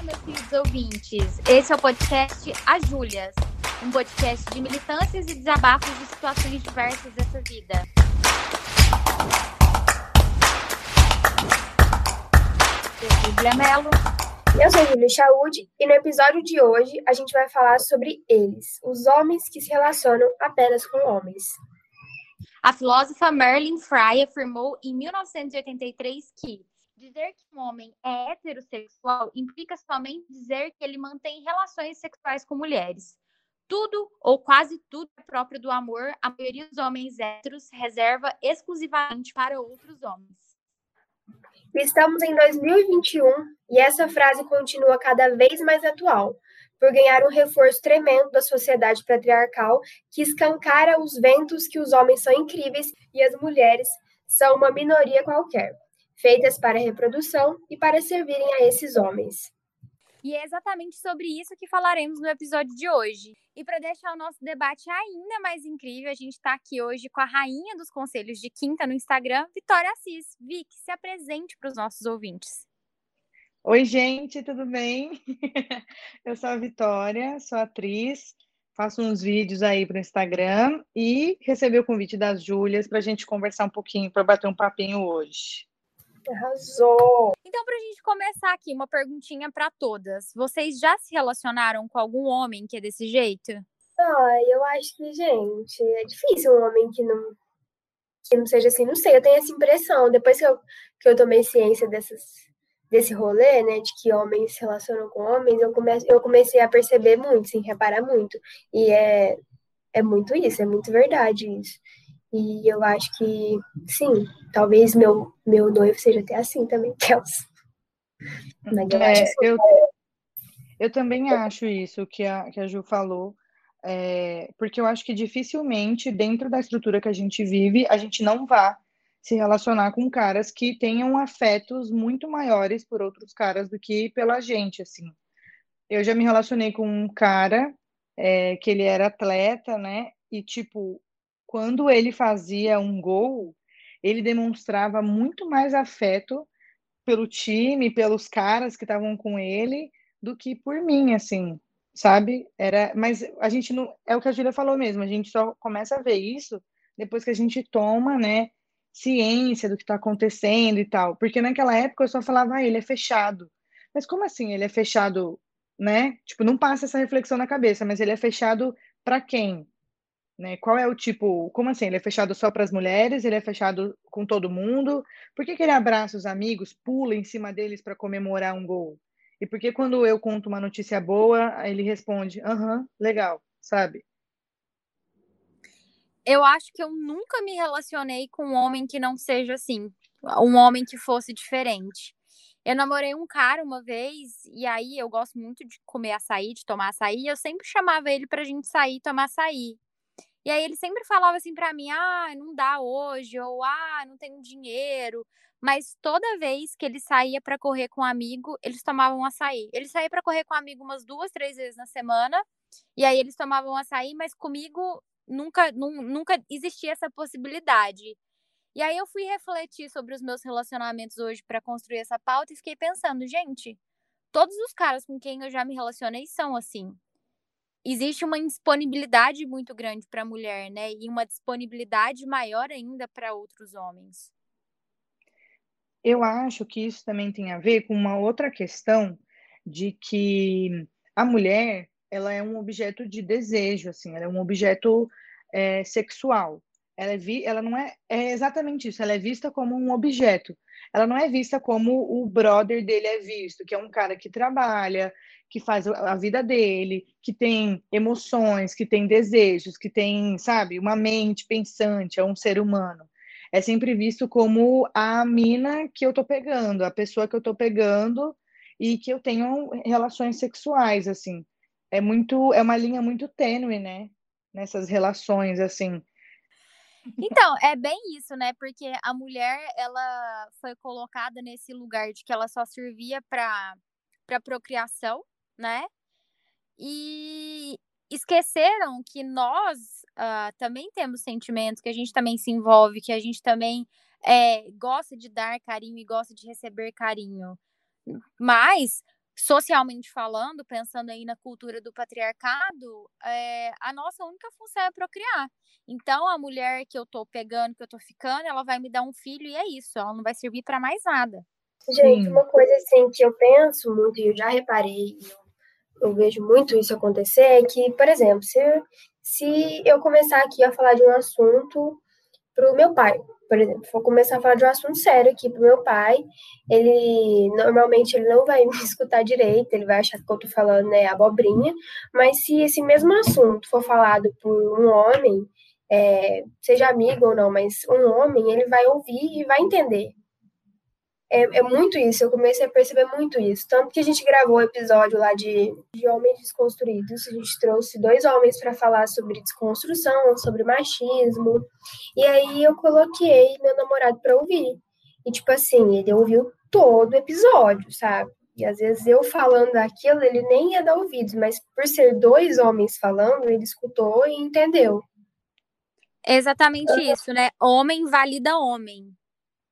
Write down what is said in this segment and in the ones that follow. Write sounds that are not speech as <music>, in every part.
Olá, meus queridos ouvintes. Esse é o podcast As Júlias, um podcast de militâncias e desabafos de situações diversas dessa vida. Eu sou Julia Mello. Eu sou Júlia Chaude e no episódio de hoje a gente vai falar sobre eles, os homens que se relacionam apenas com homens. A filósofa Marilyn Fry afirmou em 1983 que dizer que um homem é heterossexual implica somente dizer que ele mantém relações sexuais com mulheres. Tudo ou quase tudo é próprio do amor, a maioria dos homens héteros reserva exclusivamente para outros homens. Estamos em 2021 e essa frase continua cada vez mais atual, por ganhar um reforço tremendo da sociedade patriarcal que escancara os ventos que os homens são incríveis e as mulheres são uma minoria qualquer, feitas para reprodução e para servirem a esses homens. E é exatamente sobre isso que falaremos no episódio de hoje. E para deixar o nosso debate ainda mais incrível, a gente está aqui hoje com a rainha dos conselhos de quinta no Instagram, Vitória Assis. Vic, se apresente para os nossos ouvintes. Oi, gente, tudo bem? <laughs> Eu sou a Vitória, sou atriz, faço uns vídeos aí para o Instagram e recebi o convite das Júlias para a gente conversar um pouquinho, para bater um papinho hoje. Arrasou! Então, para a gente começar aqui, uma perguntinha para todas. Vocês já se relacionaram com algum homem que é desse jeito? Ai, eu acho que, gente, é difícil um homem que não, que não seja assim. Não sei, eu tenho essa impressão. Depois que eu, que eu tomei ciência dessas desse rolê, né, de que homens se relacionam com homens, eu, come, eu comecei a perceber muito, sim, reparar muito. E é, é muito isso, é muito verdade isso. E eu acho que, sim, talvez meu, meu noivo seja até assim também, <laughs> Kels. Mas eu, é, acho eu, eu também acho isso que a, que a Ju falou, é, porque eu acho que dificilmente, dentro da estrutura que a gente vive, a gente não vá se relacionar com caras que tenham afetos muito maiores por outros caras do que pela gente, assim. Eu já me relacionei com um cara é, que ele era atleta, né? E, tipo, quando ele fazia um gol, ele demonstrava muito mais afeto pelo time, pelos caras que estavam com ele, do que por mim, assim, sabe? Era, mas a gente não, é o que a Julia falou mesmo, a gente só começa a ver isso depois que a gente toma, né, ciência do que está acontecendo e tal. Porque naquela época eu só falava, ah, ele é fechado. Mas como assim ele é fechado, né? Tipo, não passa essa reflexão na cabeça, mas ele é fechado para quem? Né? Qual é o tipo, como assim? Ele é fechado só para as mulheres? Ele é fechado com todo mundo? Por que, que ele abraça os amigos, pula em cima deles para comemorar um gol? E por que quando eu conto uma notícia boa, ele responde, aham, legal, sabe? eu acho que eu nunca me relacionei com um homem que não seja assim, um homem que fosse diferente. Eu namorei um cara uma vez, e aí eu gosto muito de comer açaí, de tomar açaí, e eu sempre chamava ele pra gente sair tomar açaí. E aí ele sempre falava assim pra mim: ah, não dá hoje, ou ah, não tenho dinheiro. Mas toda vez que ele saía para correr com um amigo, eles tomavam açaí. Ele saía para correr com um amigo umas duas, três vezes na semana, e aí eles tomavam açaí, mas comigo nunca, nunca existia essa possibilidade. E aí eu fui refletir sobre os meus relacionamentos hoje para construir essa pauta e fiquei pensando, gente, todos os caras com quem eu já me relacionei são assim. Existe uma disponibilidade muito grande para a mulher, né? E uma disponibilidade maior ainda para outros homens. Eu acho que isso também tem a ver com uma outra questão de que a mulher ela é um objeto de desejo, assim, ela é um objeto é, sexual. Ela, é vi, ela não é, é exatamente isso, ela é vista como um objeto. Ela não é vista como o brother dele é visto, que é um cara que trabalha, que faz a vida dele, que tem emoções, que tem desejos, que tem, sabe, uma mente pensante, é um ser humano. É sempre visto como a mina que eu tô pegando, a pessoa que eu tô pegando e que eu tenho relações sexuais, assim é muito, é uma linha muito tênue, né? Nessas relações, assim. Então, é bem isso, né? Porque a mulher, ela foi colocada nesse lugar de que ela só servia para para procriação, né? E esqueceram que nós uh, também temos sentimentos, que a gente também se envolve, que a gente também é, gosta de dar carinho e gosta de receber carinho. Mas socialmente falando, pensando aí na cultura do patriarcado, é, a nossa única função é procriar. Então, a mulher que eu tô pegando, que eu tô ficando, ela vai me dar um filho e é isso, ela não vai servir para mais nada. Gente, uma coisa assim que eu penso muito e eu já reparei, eu, eu vejo muito isso acontecer, é que, por exemplo, se, se eu começar aqui a falar de um assunto pro meu pai, por exemplo, vou começar a falar de um assunto sério aqui pro meu pai, ele normalmente ele não vai <laughs> me escutar direito, ele vai achar que eu tô falando né, abobrinha, mas se esse mesmo assunto for falado por um homem, é, seja amigo ou não, mas um homem, ele vai ouvir e vai entender. É, é, muito isso, eu comecei a perceber muito isso. Tanto que a gente gravou o um episódio lá de, de Homens Desconstruídos, a gente trouxe dois homens para falar sobre desconstrução, sobre machismo. E aí eu coloquei meu namorado para ouvir. E, tipo assim, ele ouviu todo o episódio, sabe? E às vezes eu falando aquilo, ele nem ia dar ouvidos, mas por ser dois homens falando, ele escutou e entendeu. exatamente isso, né? Homem valida homem.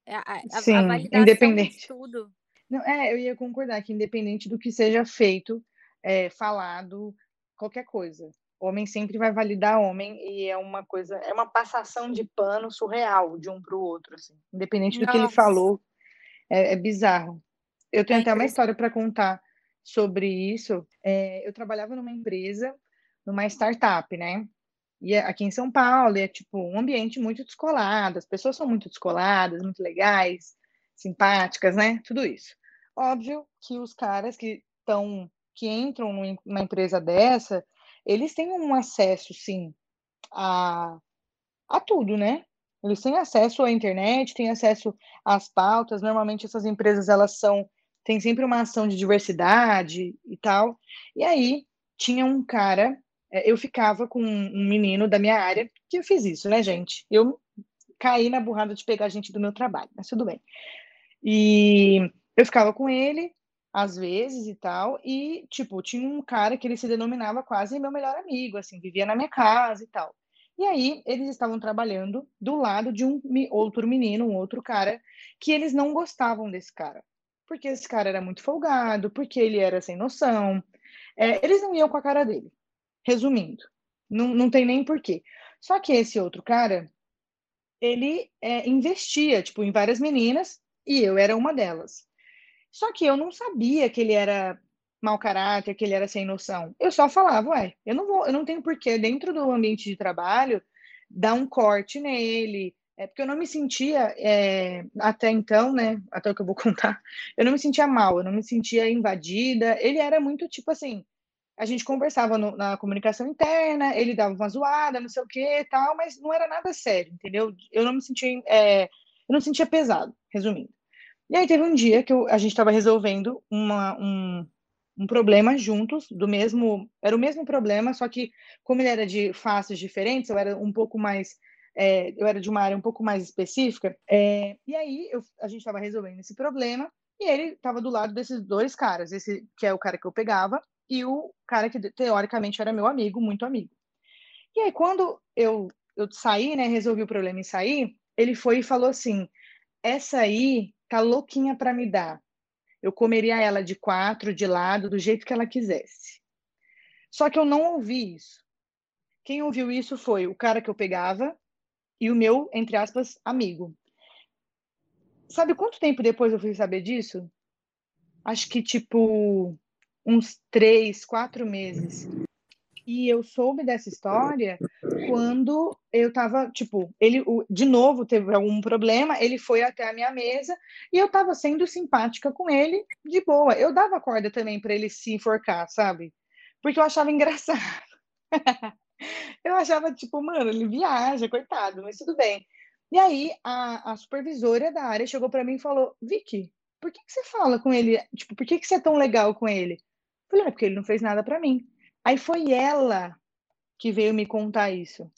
É, a, a, Sim, a independente. tudo. Não, é, eu ia concordar que independente do que seja feito, é, falado, qualquer coisa, homem sempre vai validar homem e é uma coisa, é uma passação de pano surreal de um para o outro, assim. Independente do Nossa. que ele falou, é, é bizarro. Eu tenho é até uma história para contar sobre isso. É, eu trabalhava numa empresa, numa startup, né? E é aqui em São Paulo é tipo um ambiente muito descolado, as pessoas são muito descoladas, muito legais, simpáticas, né? Tudo isso. Óbvio que os caras que estão que entram numa empresa dessa, eles têm um acesso sim a a tudo, né? Eles têm acesso à internet, têm acesso às pautas. Normalmente essas empresas elas são têm sempre uma ação de diversidade e tal. E aí tinha um cara eu ficava com um menino da minha área, que eu fiz isso, né, gente? Eu caí na burrada de pegar gente do meu trabalho, mas tudo bem. E eu ficava com ele, às vezes e tal, e, tipo, tinha um cara que ele se denominava quase meu melhor amigo, assim, vivia na minha casa e tal. E aí, eles estavam trabalhando do lado de um outro menino, um outro cara, que eles não gostavam desse cara. Porque esse cara era muito folgado, porque ele era sem noção. É, eles não iam com a cara dele. Resumindo, não, não tem nem porquê. Só que esse outro cara, ele é, investia, tipo, em várias meninas, e eu era uma delas. Só que eu não sabia que ele era mau caráter, que ele era sem noção. Eu só falava, ué, eu não vou, eu não tenho porquê, dentro do ambiente de trabalho, dar um corte nele, é porque eu não me sentia, é, até então, né, até o que eu vou <laughs> contar, eu não me sentia mal, eu não me sentia invadida, ele era muito, tipo assim, a gente conversava no, na comunicação interna, ele dava uma zoada, não sei o que tal, mas não era nada sério, entendeu? Eu não me sentia, é, eu não sentia pesado, resumindo. E aí teve um dia que eu, a gente estava resolvendo uma, um, um problema juntos, do mesmo, era o mesmo problema, só que como ele era de faces diferentes, eu era um pouco mais, é, eu era de uma área um pouco mais específica, é, e aí eu, a gente estava resolvendo esse problema, e ele estava do lado desses dois caras, esse que é o cara que eu pegava, e o cara que teoricamente era meu amigo, muito amigo. E aí, quando eu, eu saí, né, resolvi o problema e saí, ele foi e falou assim: essa aí tá louquinha para me dar. Eu comeria ela de quatro, de lado, do jeito que ela quisesse. Só que eu não ouvi isso. Quem ouviu isso foi o cara que eu pegava e o meu, entre aspas, amigo. Sabe quanto tempo depois eu fui saber disso? Acho que tipo uns três, quatro meses. E eu soube dessa história quando eu tava, tipo, ele de novo teve algum problema, ele foi até a minha mesa e eu tava sendo simpática com ele, de boa. Eu dava corda também para ele se enforcar, sabe? Porque eu achava engraçado. <laughs> eu achava, tipo, mano, ele viaja, coitado, mas tudo bem. E aí a, a supervisora da área chegou para mim e falou: Vicky, por que, que você fala com ele? Tipo, por que, que você é tão legal com ele? Falei, é porque ele não fez nada para mim. Aí foi ela que veio me contar isso.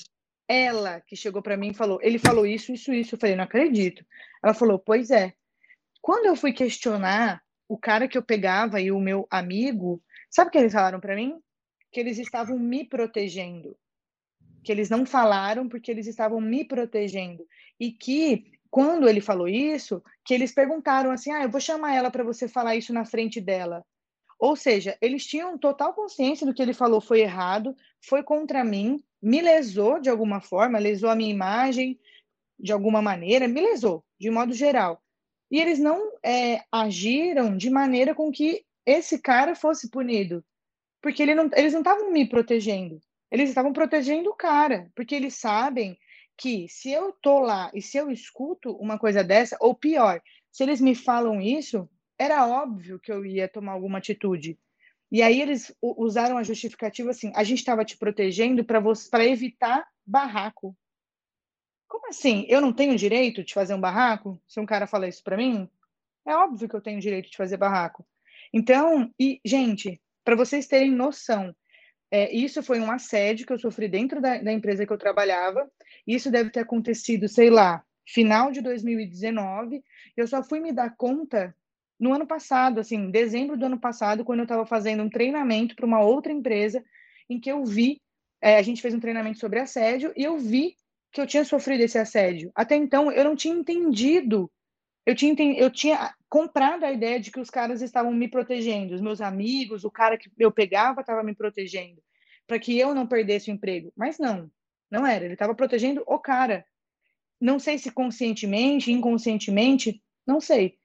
Ela que chegou para mim e falou, ele falou isso, isso, isso. Eu falei, não acredito. Ela falou, pois é. Quando eu fui questionar o cara que eu pegava e o meu amigo, sabe o que eles falaram para mim? Que eles estavam me protegendo. Que eles não falaram porque eles estavam me protegendo. E que quando ele falou isso, que eles perguntaram assim: "Ah, eu vou chamar ela para você falar isso na frente dela". Ou seja, eles tinham total consciência do que ele falou foi errado, foi contra mim, me lesou de alguma forma, lesou a minha imagem de alguma maneira, me lesou, de modo geral. E eles não é, agiram de maneira com que esse cara fosse punido. Porque ele não, eles não estavam me protegendo. Eles estavam protegendo o cara. Porque eles sabem que se eu tô lá e se eu escuto uma coisa dessa, ou pior, se eles me falam isso, era óbvio que eu ia tomar alguma atitude. E aí eles usaram a justificativa assim: a gente estava te protegendo para evitar barraco. Como assim? Eu não tenho direito de fazer um barraco? Se um cara fala isso para mim, é óbvio que eu tenho direito de fazer barraco. Então, e gente, para vocês terem noção, é, isso foi um assédio que eu sofri dentro da, da empresa que eu trabalhava. Isso deve ter acontecido, sei lá, final de 2019. Eu só fui me dar conta no ano passado, assim, dezembro do ano passado, quando eu estava fazendo um treinamento para uma outra empresa, em que eu vi, é, a gente fez um treinamento sobre assédio, e eu vi que eu tinha sofrido esse assédio. Até então, eu não tinha entendido, eu tinha, eu tinha comprado a ideia de que os caras estavam me protegendo, os meus amigos, o cara que eu pegava estava me protegendo, para que eu não perdesse o emprego. Mas não, não era, ele estava protegendo o cara. Não sei se conscientemente, inconscientemente, não sei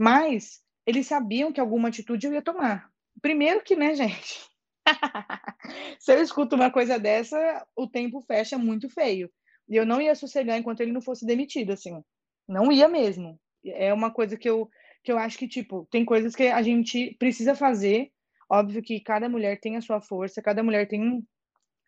mas eles sabiam que alguma atitude eu ia tomar. Primeiro que, né, gente? <laughs> Se eu escuto uma coisa dessa, o tempo fecha muito feio. E eu não ia sossegar enquanto ele não fosse demitido, assim. Não ia mesmo. É uma coisa que eu, que eu acho que, tipo, tem coisas que a gente precisa fazer. Óbvio que cada mulher tem a sua força, cada mulher tem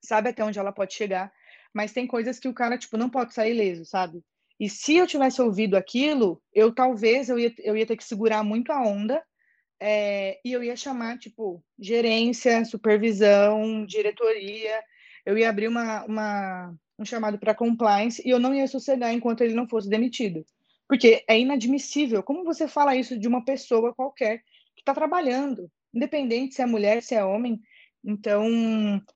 sabe até onde ela pode chegar, mas tem coisas que o cara, tipo, não pode sair ileso, sabe? E se eu tivesse ouvido aquilo, eu talvez eu ia, eu ia ter que segurar muito a onda é, e eu ia chamar, tipo, gerência, supervisão, diretoria, eu ia abrir uma, uma um chamado para compliance e eu não ia sossegar enquanto ele não fosse demitido. Porque é inadmissível. Como você fala isso de uma pessoa qualquer que está trabalhando, independente se é mulher, se é homem? Então,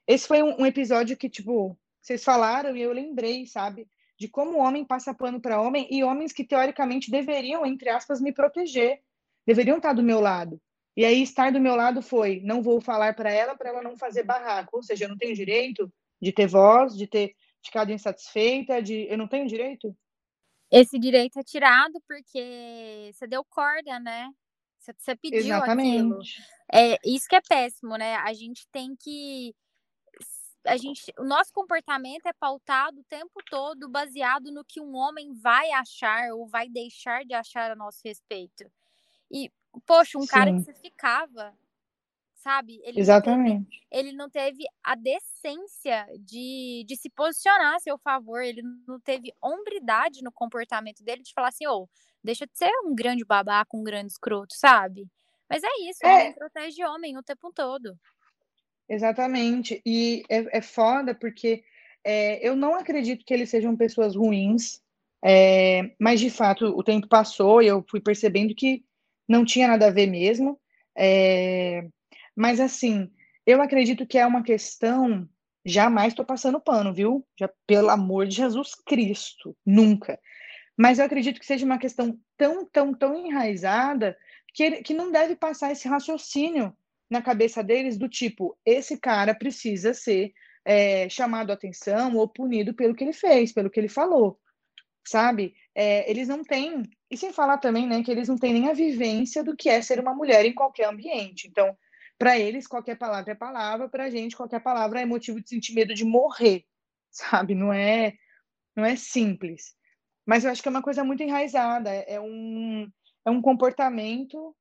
esse foi um, um episódio que, tipo, vocês falaram e eu lembrei, sabe? De como o homem passa pano para homem e homens que teoricamente deveriam, entre aspas, me proteger, deveriam estar do meu lado. E aí estar do meu lado foi, não vou falar para ela para ela não fazer barraco, ou seja, eu não tenho direito de ter voz, de ter ficado insatisfeita, de eu não tenho direito. Esse direito é tirado porque você deu corda, né? Você pediu Exatamente. aquilo. É, isso que é péssimo, né? A gente tem que a gente, o nosso comportamento é pautado o tempo todo baseado no que um homem vai achar ou vai deixar de achar a nosso respeito. E, poxa, um Sim. cara que você ficava, sabe? Ele Exatamente. Não teve, ele não teve a decência de, de se posicionar a seu favor, ele não teve hombridade no comportamento dele de falar assim, ô, oh, deixa de ser um grande babaca, um grande escroto, sabe? Mas é isso, é. homem protege homem o tempo todo. Exatamente. E é, é foda porque é, eu não acredito que eles sejam pessoas ruins, é, mas de fato o tempo passou e eu fui percebendo que não tinha nada a ver mesmo. É, mas assim, eu acredito que é uma questão. Jamais estou passando pano, viu? Já, pelo amor de Jesus Cristo, nunca. Mas eu acredito que seja uma questão tão, tão, tão enraizada que, que não deve passar esse raciocínio na cabeça deles do tipo, esse cara precisa ser é, chamado atenção ou punido pelo que ele fez, pelo que ele falou, sabe? É, eles não têm, e sem falar também, né, que eles não têm nem a vivência do que é ser uma mulher em qualquer ambiente. Então, para eles, qualquer palavra é palavra, para a gente, qualquer palavra é motivo de sentir medo de morrer, sabe? Não é, não é simples. Mas eu acho que é uma coisa muito enraizada, é um, é um comportamento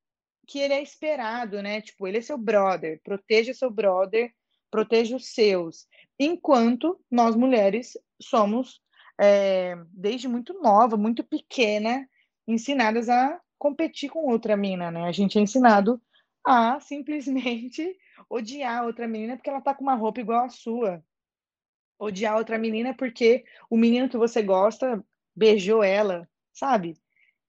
que ele é esperado, né? Tipo, ele é seu brother, proteja seu brother, proteja os seus. Enquanto nós mulheres somos, é, desde muito nova, muito pequena, ensinadas a competir com outra mina, né? A gente é ensinado a simplesmente <laughs> odiar outra menina porque ela tá com uma roupa igual à sua. Odiar outra menina porque o menino que você gosta beijou ela, sabe?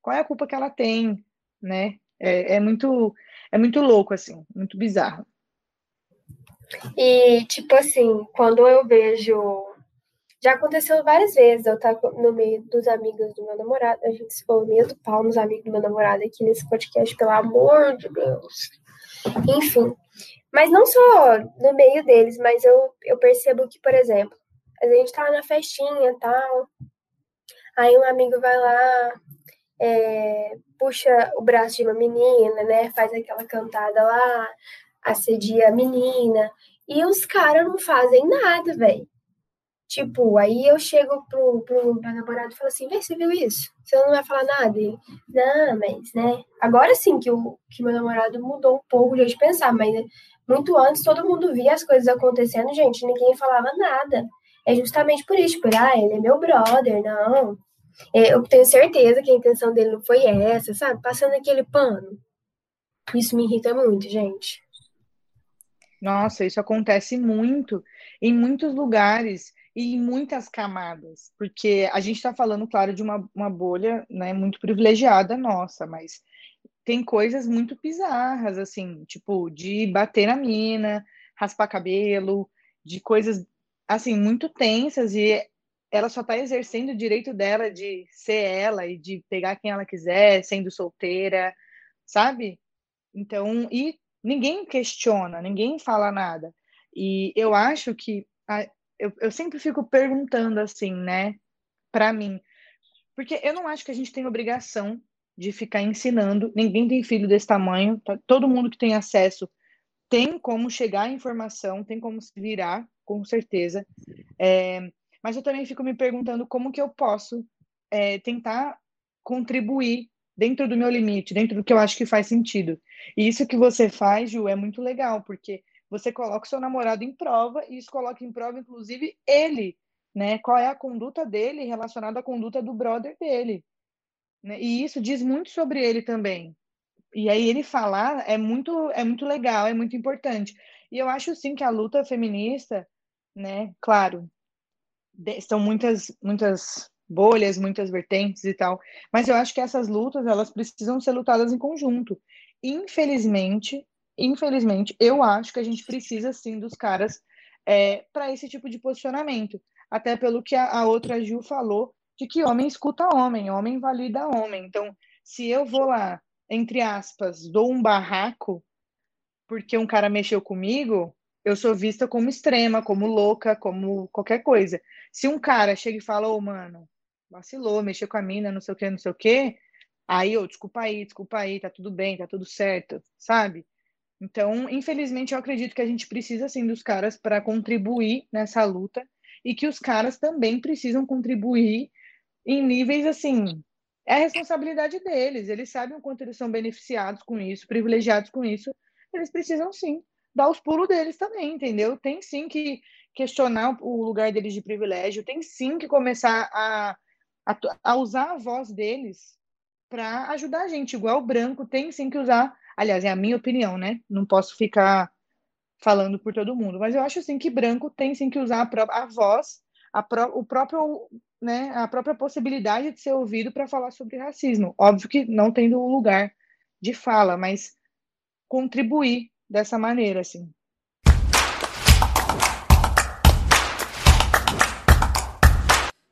Qual é a culpa que ela tem, né? É, é, muito, é muito louco, assim, muito bizarro. E, tipo assim, quando eu vejo. Já aconteceu várias vezes, eu tava no meio dos amigos do meu namorado, a gente se falou meio do pau nos amigos do meu namorado aqui nesse podcast, pelo amor de Deus. Enfim. Mas não só no meio deles, mas eu, eu percebo que, por exemplo, a gente tá na festinha e tal. Aí um amigo vai lá, é, puxa o braço de uma menina, né? Faz aquela cantada lá, assedia a menina. E os caras não fazem nada, velho. Tipo, aí eu chego pro, pro meu namorado e falo assim, vê, você viu isso? Você não vai falar nada? Ele, não, mas, né? Agora sim que, o, que meu namorado mudou um pouco o jeito de pensar, mas né, muito antes todo mundo via as coisas acontecendo, gente, ninguém falava nada. É justamente por isso, por, ah, ele é meu brother, não. É, eu tenho certeza que a intenção dele não foi essa, sabe? Passando aquele pano. Isso me irrita muito, gente. Nossa, isso acontece muito em muitos lugares e em muitas camadas, porque a gente está falando, claro, de uma, uma bolha né, muito privilegiada nossa, mas tem coisas muito bizarras, assim, tipo, de bater na mina, raspar cabelo, de coisas, assim, muito tensas, e ela só está exercendo o direito dela de ser ela e de pegar quem ela quiser, sendo solteira, sabe? Então, e ninguém questiona, ninguém fala nada. E eu acho que a, eu, eu sempre fico perguntando assim, né, para mim, porque eu não acho que a gente tem obrigação de ficar ensinando. Ninguém tem filho desse tamanho. Tá? Todo mundo que tem acesso tem como chegar à informação, tem como se virar, com certeza. É, mas eu também fico me perguntando como que eu posso é, tentar contribuir dentro do meu limite, dentro do que eu acho que faz sentido. E isso que você faz, Ju, é muito legal, porque você coloca o seu namorado em prova e isso coloca em prova, inclusive, ele, né? Qual é a conduta dele relacionada à conduta do brother dele. Né? E isso diz muito sobre ele também. E aí ele falar é muito, é muito legal, é muito importante. E eu acho sim que a luta feminista, né? Claro, são muitas, muitas bolhas, muitas vertentes e tal. Mas eu acho que essas lutas, elas precisam ser lutadas em conjunto. Infelizmente, infelizmente, eu acho que a gente precisa sim dos caras é, para esse tipo de posicionamento. Até pelo que a, a outra Gil falou, de que homem escuta homem, homem valida homem. Então, se eu vou lá, entre aspas, dou um barraco porque um cara mexeu comigo, eu sou vista como extrema, como louca, como qualquer coisa. Se um cara chega e fala, ô, oh, mano, vacilou, mexeu com a mina, não sei o que, não sei o que, aí, eu, desculpa aí, desculpa aí, tá tudo bem, tá tudo certo, sabe? Então, infelizmente, eu acredito que a gente precisa, sim, dos caras para contribuir nessa luta e que os caras também precisam contribuir em níveis, assim, é a responsabilidade deles, eles sabem o quanto eles são beneficiados com isso, privilegiados com isso, eles precisam, sim, dar os pulos deles também, entendeu? Tem, sim, que questionar o lugar deles de privilégio, tem, sim, que começar a, a, a usar a voz deles para ajudar a gente, igual o branco tem, sim, que usar Aliás, é a minha opinião, né? Não posso ficar falando por todo mundo, mas eu acho assim que branco tem sim que usar a, a voz, a pró o próprio, né, a própria possibilidade de ser ouvido para falar sobre racismo. Óbvio que não tendo lugar de fala, mas contribuir dessa maneira, assim.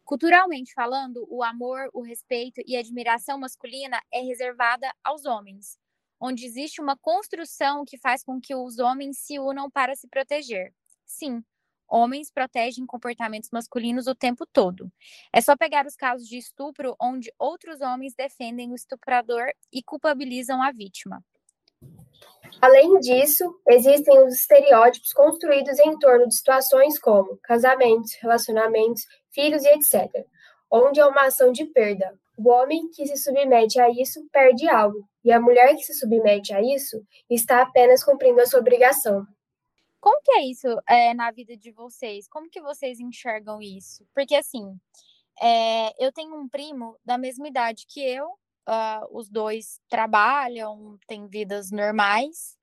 Culturalmente falando, o amor, o respeito e a admiração masculina é reservada aos homens onde existe uma construção que faz com que os homens se unam para se proteger. Sim, homens protegem comportamentos masculinos o tempo todo. É só pegar os casos de estupro onde outros homens defendem o estuprador e culpabilizam a vítima. Além disso, existem os estereótipos construídos em torno de situações como casamentos, relacionamentos, filhos e etc., onde é uma ação de perda. O homem que se submete a isso perde algo, e a mulher que se submete a isso está apenas cumprindo a sua obrigação. Como que é isso é, na vida de vocês? Como que vocês enxergam isso? Porque assim, é, eu tenho um primo da mesma idade que eu, uh, os dois trabalham, têm vidas normais,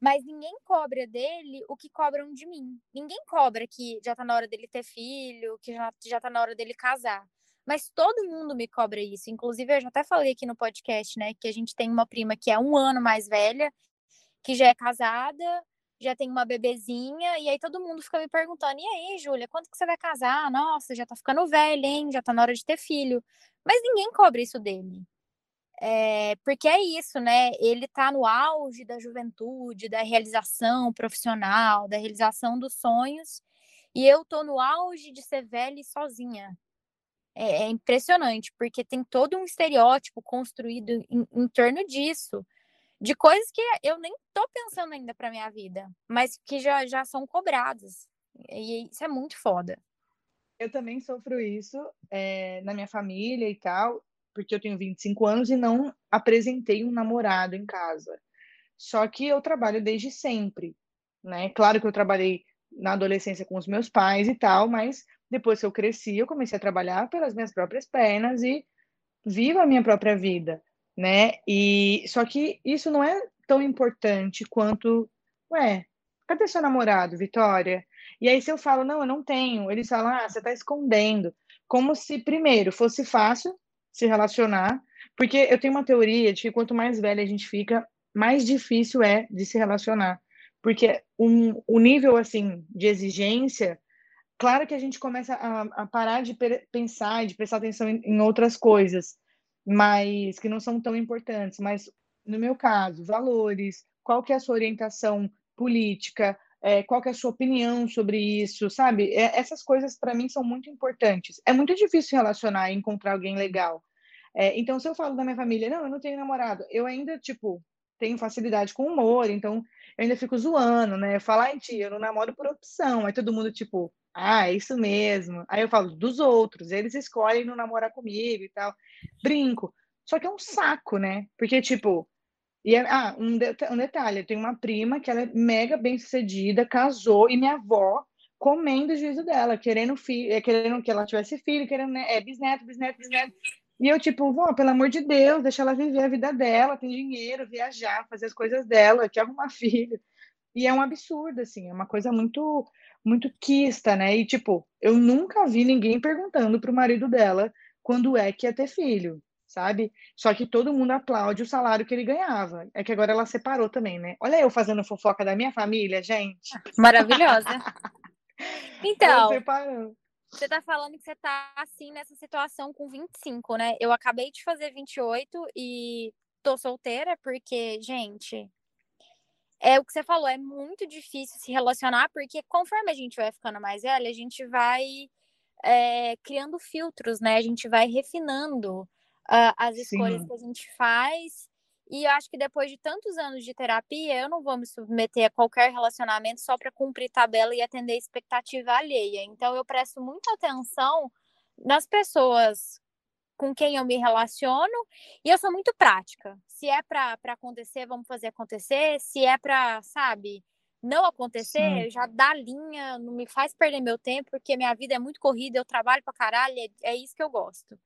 mas ninguém cobra dele o que cobram de mim. Ninguém cobra que já tá na hora dele ter filho, que já, já tá na hora dele casar. Mas todo mundo me cobra isso. Inclusive, eu já até falei aqui no podcast, né? Que a gente tem uma prima que é um ano mais velha, que já é casada, já tem uma bebezinha, e aí todo mundo fica me perguntando: e aí, Júlia, quando que você vai casar? Nossa, já tá ficando velha, hein? Já tá na hora de ter filho. Mas ninguém cobra isso dele. É, porque é isso, né? Ele tá no auge da juventude, da realização profissional, da realização dos sonhos, e eu tô no auge de ser velha e sozinha. É, é impressionante, porque tem todo um estereótipo construído em, em torno disso, de coisas que eu nem tô pensando ainda para minha vida, mas que já, já são cobradas. E isso é muito foda. Eu também sofro isso é, na minha família e tal, porque eu tenho 25 anos e não apresentei um namorado em casa. Só que eu trabalho desde sempre, né? Claro que eu trabalhei na adolescência com os meus pais e tal, mas depois que eu cresci, eu comecei a trabalhar pelas minhas próprias pernas e vivo a minha própria vida, né? E só que isso não é tão importante quanto, ué, cadê seu namorado, Vitória? E aí se eu falo, não, eu não tenho, eles falam, ah, você está escondendo, como se primeiro fosse fácil se relacionar, porque eu tenho uma teoria de que quanto mais velha a gente fica, mais difícil é de se relacionar, porque um, o nível assim de exigência Claro que a gente começa a, a parar de pensar e de prestar atenção em, em outras coisas, mas que não são tão importantes. Mas no meu caso, valores, qual que é a sua orientação política, é, qual é a sua opinião sobre isso, sabe? É, essas coisas para mim são muito importantes. É muito difícil relacionar e encontrar alguém legal. É, então, se eu falo da minha família, não, eu não tenho namorado, eu ainda, tipo, tenho facilidade com humor, então eu ainda fico zoando, né? Falar em ti, eu não namoro por opção. Aí todo mundo, tipo, ah, é isso mesmo. Aí eu falo dos outros, eles escolhem não namorar comigo e tal. Brinco. Só que é um saco, né? Porque, tipo, e é, ah, um, de, um detalhe, eu tenho uma prima que ela é mega bem sucedida, casou, e minha avó comendo o juízo dela, querendo filho, é, querendo que ela tivesse filho, querendo né, é, bisneto, bisneto, bisneto. E eu, tipo, vó, pelo amor de Deus, deixa ela viver a vida dela, tem dinheiro, viajar, fazer as coisas dela, quer arrumar <laughs> filho. E é um absurdo, assim, é uma coisa muito muito quista, né? E, tipo, eu nunca vi ninguém perguntando pro marido dela quando é que ia ter filho, sabe? Só que todo mundo aplaude o salário que ele ganhava. É que agora ela separou também, né? Olha eu fazendo fofoca da minha família, gente. Maravilhosa. <laughs> Então, você tá falando que você tá assim nessa situação com 25, né? Eu acabei de fazer 28 e tô solteira porque, gente, é o que você falou, é muito difícil se relacionar, porque conforme a gente vai ficando mais velha, a gente vai é, criando filtros, né? A gente vai refinando uh, as escolhas Sim. que a gente faz. E eu acho que depois de tantos anos de terapia, eu não vou me submeter a qualquer relacionamento só para cumprir tabela e atender expectativa alheia. Então, eu presto muita atenção nas pessoas com quem eu me relaciono e eu sou muito prática. Se é para acontecer, vamos fazer acontecer. Se é para, sabe, não acontecer, já dá linha, não me faz perder meu tempo, porque minha vida é muito corrida, eu trabalho para caralho, é, é, isso que eu gosto.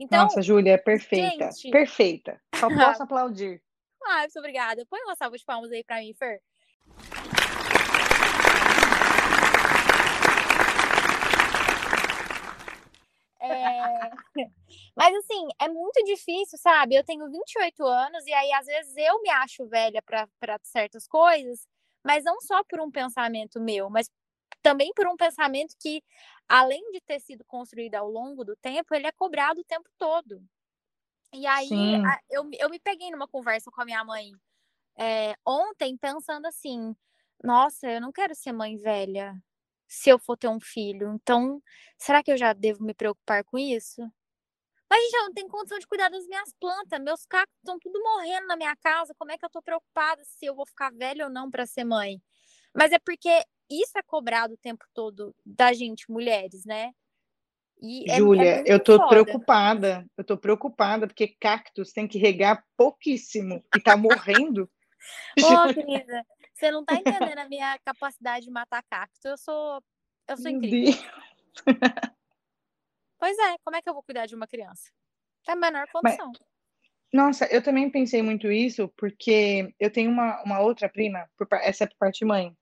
Então, Nossa, Júlia, é perfeita. Gente... Perfeita. Só <laughs> posso aplaudir. Ah, muito obrigada. Põe uma salva de palmas aí para mim, Fer. É... <laughs> Mas assim, é muito difícil, sabe? Eu tenho 28 anos e aí às vezes eu me acho velha para certas coisas, mas não só por um pensamento meu, mas também por um pensamento que, além de ter sido construído ao longo do tempo, ele é cobrado o tempo todo. E aí a, eu, eu me peguei numa conversa com a minha mãe é, ontem pensando assim: nossa, eu não quero ser mãe velha se eu for ter um filho. Então, será que eu já devo me preocupar com isso? Mas, gente, eu não tenho condição de cuidar das minhas plantas. Meus cactos estão tudo morrendo na minha casa. Como é que eu tô preocupada se eu vou ficar velha ou não para ser mãe? Mas é porque isso é cobrado o tempo todo da gente, mulheres, né? É, Júlia, é eu tô foda. preocupada. Eu tô preocupada porque cactos tem que regar pouquíssimo e tá morrendo. <laughs> Ô, <laughs> querida, você não tá entendendo a minha capacidade de matar cacto. Eu sou. Eu sou incrível. <laughs> pois é, como é que eu vou cuidar de uma criança? É a menor condição. Mas, nossa, eu também pensei muito isso, porque eu tenho uma, uma outra prima, por, essa é por parte de mãe,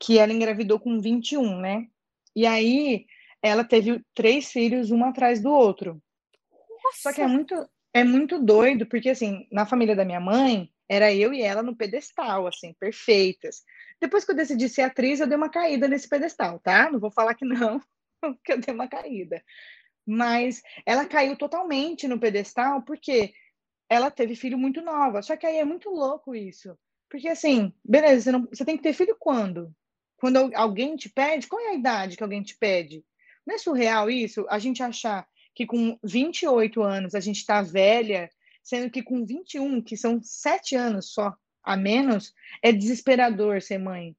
que ela engravidou com 21, né? E aí ela teve três filhos, um atrás do outro. Nossa. Só que é muito, é muito doido, porque assim, na família da minha mãe, era eu e ela no pedestal, assim, perfeitas. Depois que eu decidi ser atriz, eu dei uma caída nesse pedestal, tá? Não vou falar que não, <laughs> que eu dei uma caída. Mas ela caiu totalmente no pedestal, porque ela teve filho muito nova. Só que aí é muito louco isso. Porque assim, beleza, você, não, você tem que ter filho quando? Quando alguém te pede? Qual é a idade que alguém te pede? Não é surreal isso? A gente achar que com 28 anos a gente está velha, sendo que com 21, que são sete anos só a menos, é desesperador ser mãe,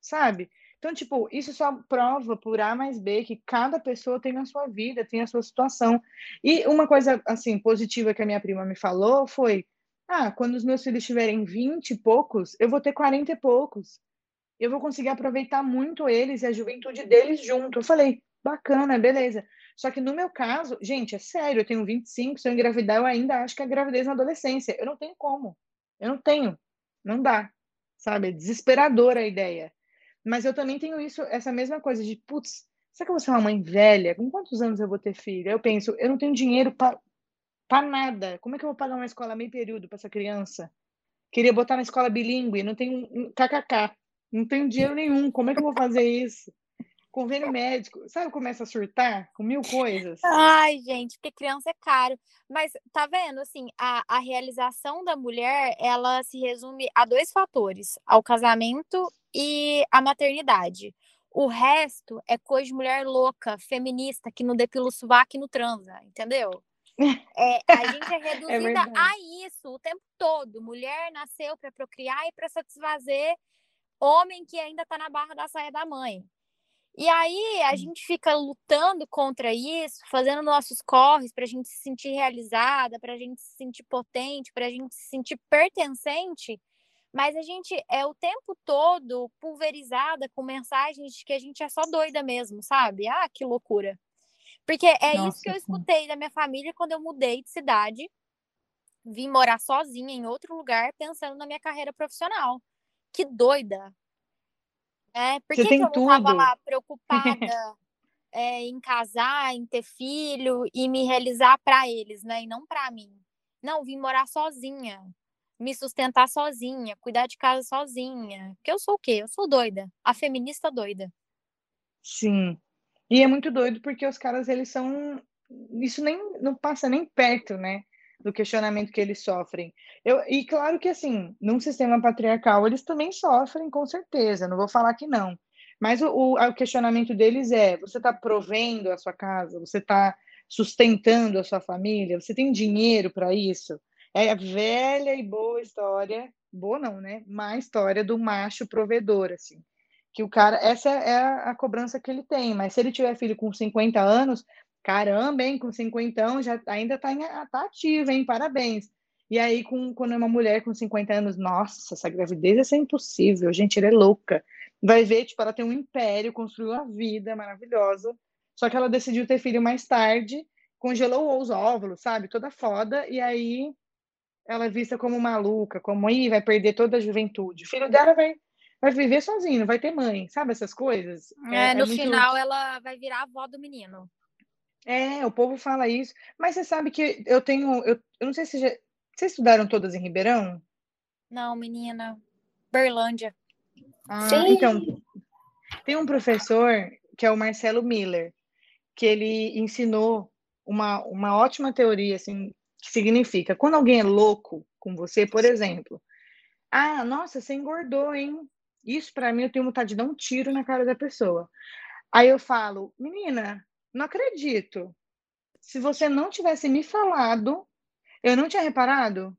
sabe? Então, tipo, isso só prova por A mais B que cada pessoa tem a sua vida, tem a sua situação. E uma coisa, assim, positiva que a minha prima me falou foi: ah, quando os meus filhos tiverem 20 e poucos, eu vou ter 40 e poucos. Eu vou conseguir aproveitar muito eles e a juventude deles junto. Eu falei, bacana, beleza. Só que no meu caso, gente, é sério, eu tenho 25, se eu engravidar, eu ainda acho que é gravidez na adolescência. Eu não tenho como. Eu não tenho. Não dá. Sabe? É desesperadora a ideia. Mas eu também tenho isso, essa mesma coisa de, putz, será que eu vou ser uma mãe velha? Com quantos anos eu vou ter filho? Eu penso, eu não tenho dinheiro para nada. Como é que eu vou pagar uma escola meio período para essa criança? Queria botar na escola bilíngue, não tenho kkk. Não tenho dinheiro nenhum. Como é que eu vou fazer isso? convênio médico, sabe, começa a surtar com mil coisas. Ai, gente, porque criança é caro. Mas tá vendo, assim, a, a realização da mulher, ela se resume a dois fatores: ao casamento e à maternidade. O resto é coisa de mulher louca, feminista, que não depila o sovaco e não transa, entendeu? <laughs> É, a gente é, é reduzida é a isso o tempo todo. Mulher nasceu para procriar e para satisfazer homem que ainda está na barra da saia da mãe. E aí a gente fica lutando contra isso, fazendo nossos corres para a gente se sentir realizada, para a gente se sentir potente, para a gente se sentir pertencente, mas a gente é o tempo todo pulverizada com mensagens de que a gente é só doida mesmo, sabe? Ah, que loucura. Porque é Nossa, isso que eu escutei da minha família quando eu mudei de cidade, vim morar sozinha em outro lugar, pensando na minha carreira profissional. Que doida, é, por que, que eu não estava lá <laughs> preocupada é, em casar, em ter filho e me realizar para eles, né? E não para mim. Não, vim morar sozinha, me sustentar sozinha, cuidar de casa sozinha. Porque eu sou o quê? Eu sou doida, a feminista doida. Sim. E é muito doido porque os caras, eles são. Isso nem não passa nem perto, né? Do questionamento que eles sofrem. Eu, e claro que, assim, num sistema patriarcal, eles também sofrem, com certeza, não vou falar que não. Mas o, o, o questionamento deles é: você está provendo a sua casa, você está sustentando a sua família, você tem dinheiro para isso? É a velha e boa história, boa não, né? Má história do macho provedor, assim. Que o cara, essa é a, a cobrança que ele tem, mas se ele tiver filho com 50 anos, Caramba, hein? Com cinquentão já ainda está tá ativa, hein? Parabéns. E aí, com, quando é uma mulher com 50 anos, nossa, essa gravidez é impossível, gente, ela é louca. Vai ver, tipo, ela tem um império, construiu uma vida maravilhosa, só que ela decidiu ter filho mais tarde, congelou os óvulos, sabe? Toda foda, e aí ela é vista como maluca, como aí vai perder toda a juventude. O filho dela vai, vai viver sozinho, vai ter mãe, sabe essas coisas? É, é no é muito... final ela vai virar a avó do menino. É, o povo fala isso. Mas você sabe que eu tenho. Eu, eu não sei se. Já, vocês estudaram todas em Ribeirão? Não, menina. Berlândia. Ah, Sim. então. Tem um professor que é o Marcelo Miller, que ele ensinou uma, uma ótima teoria, assim, que significa quando alguém é louco com você, por exemplo. Ah, nossa, você engordou, hein? Isso para mim eu tenho vontade de dar um tiro na cara da pessoa. Aí eu falo, menina, não acredito. Se você não tivesse me falado, eu não tinha reparado.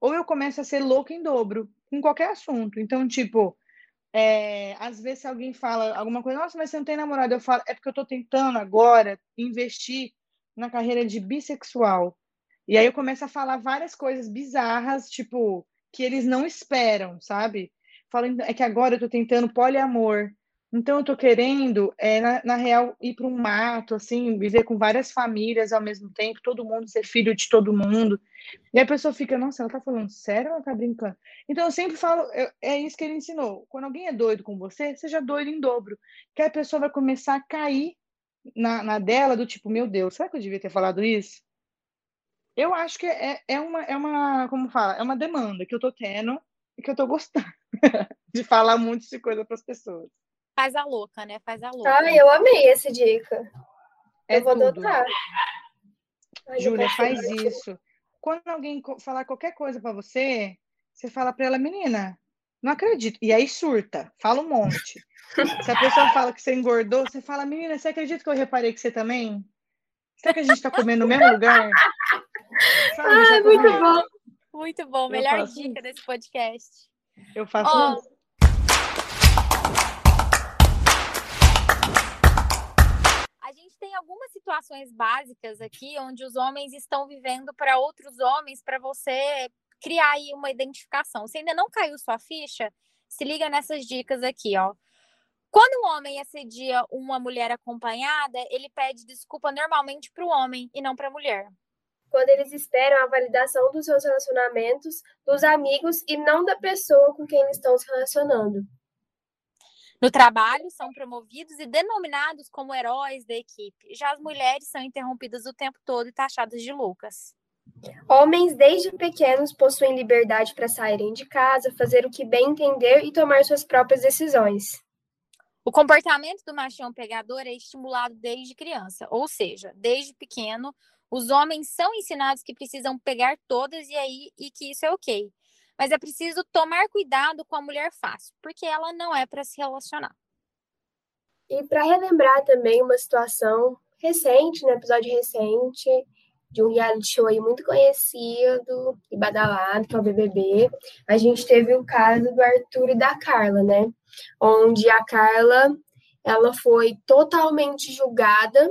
Ou eu começo a ser louca em dobro, com qualquer assunto. Então, tipo, é, às vezes alguém fala alguma coisa, nossa, mas você não tem namorado, eu falo, é porque eu tô tentando agora investir na carreira de bissexual. E aí eu começo a falar várias coisas bizarras, tipo, que eles não esperam, sabe? Falo, é que agora eu tô tentando poliamor. Então, eu tô querendo, é, na, na real, ir para um mato, assim, viver com várias famílias ao mesmo tempo, todo mundo ser filho de todo mundo. E a pessoa fica, nossa, ela tá falando sério ou ela tá brincando? Então, eu sempre falo, eu, é isso que ele ensinou. Quando alguém é doido com você, seja doido em dobro. Que a pessoa vai começar a cair na, na dela, do tipo, meu Deus, será que eu devia ter falado isso? Eu acho que é, é, uma, é uma, como fala, é uma demanda que eu tô tendo e que eu tô gostando <laughs> de falar muito de coisa para as pessoas. Faz a louca, né? Faz a louca. Ah, eu amei essa dica. É eu vou tudo. adotar. Júlia, faz isso. quando alguém falar qualquer coisa para você, você fala para ela, menina, não acredito. E aí surta, fala um monte. Se a pessoa fala que você engordou, você fala, menina, você acredita que eu reparei que você também? Será que a gente está comendo no mesmo lugar? Sabe, ah, muito bom. Muito bom. Melhor dica desse podcast. Eu faço oh, algumas situações básicas aqui onde os homens estão vivendo para outros homens para você criar aí uma identificação. Se ainda não caiu sua ficha, se liga nessas dicas aqui, ó. Quando um homem assedia uma mulher acompanhada, ele pede desculpa normalmente para o homem e não para a mulher. Quando eles esperam a validação dos seus relacionamentos, dos amigos e não da pessoa com quem eles estão se relacionando. No trabalho, são promovidos e denominados como heróis da equipe. Já as mulheres são interrompidas o tempo todo e taxadas de loucas. Homens, desde pequenos, possuem liberdade para saírem de casa, fazer o que bem entender e tomar suas próprias decisões. O comportamento do machão pegador é estimulado desde criança, ou seja, desde pequeno, os homens são ensinados que precisam pegar todas e aí e que isso é ok. Mas é preciso tomar cuidado com a mulher fácil, porque ela não é para se relacionar. E para relembrar também uma situação recente, no né, episódio recente, de um reality show aí muito conhecido e badalado, que é o BBB, a gente teve o caso do Arthur e da Carla, né? Onde a Carla, ela foi totalmente julgada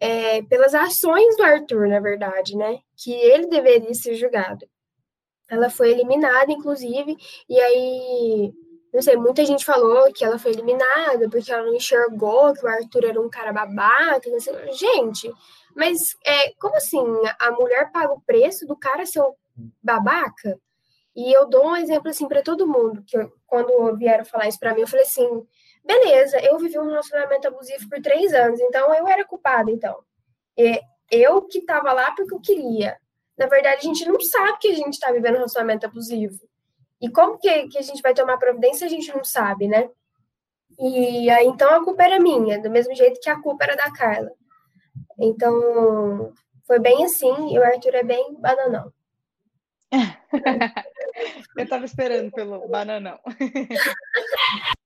é, pelas ações do Arthur, na verdade, né? Que ele deveria ser julgado. Ela foi eliminada, inclusive, e aí não sei, muita gente falou que ela foi eliminada porque ela não enxergou que o Arthur era um cara babaca. Sei. Gente, mas é, como assim? A mulher paga o preço do cara ser um babaca? E eu dou um exemplo assim para todo mundo, que eu, quando vieram falar isso para mim, eu falei assim: beleza, eu vivi um relacionamento abusivo por três anos, então eu era culpada, então. E eu que tava lá porque eu queria. Na verdade, a gente não sabe que a gente está vivendo um relacionamento abusivo. E como que, que a gente vai tomar providência, a gente não sabe, né? E aí, então, a culpa era minha, do mesmo jeito que a culpa era da Carla. Então, foi bem assim, e o Arthur é bem bananão. <laughs> Eu tava esperando pelo bananão. <laughs>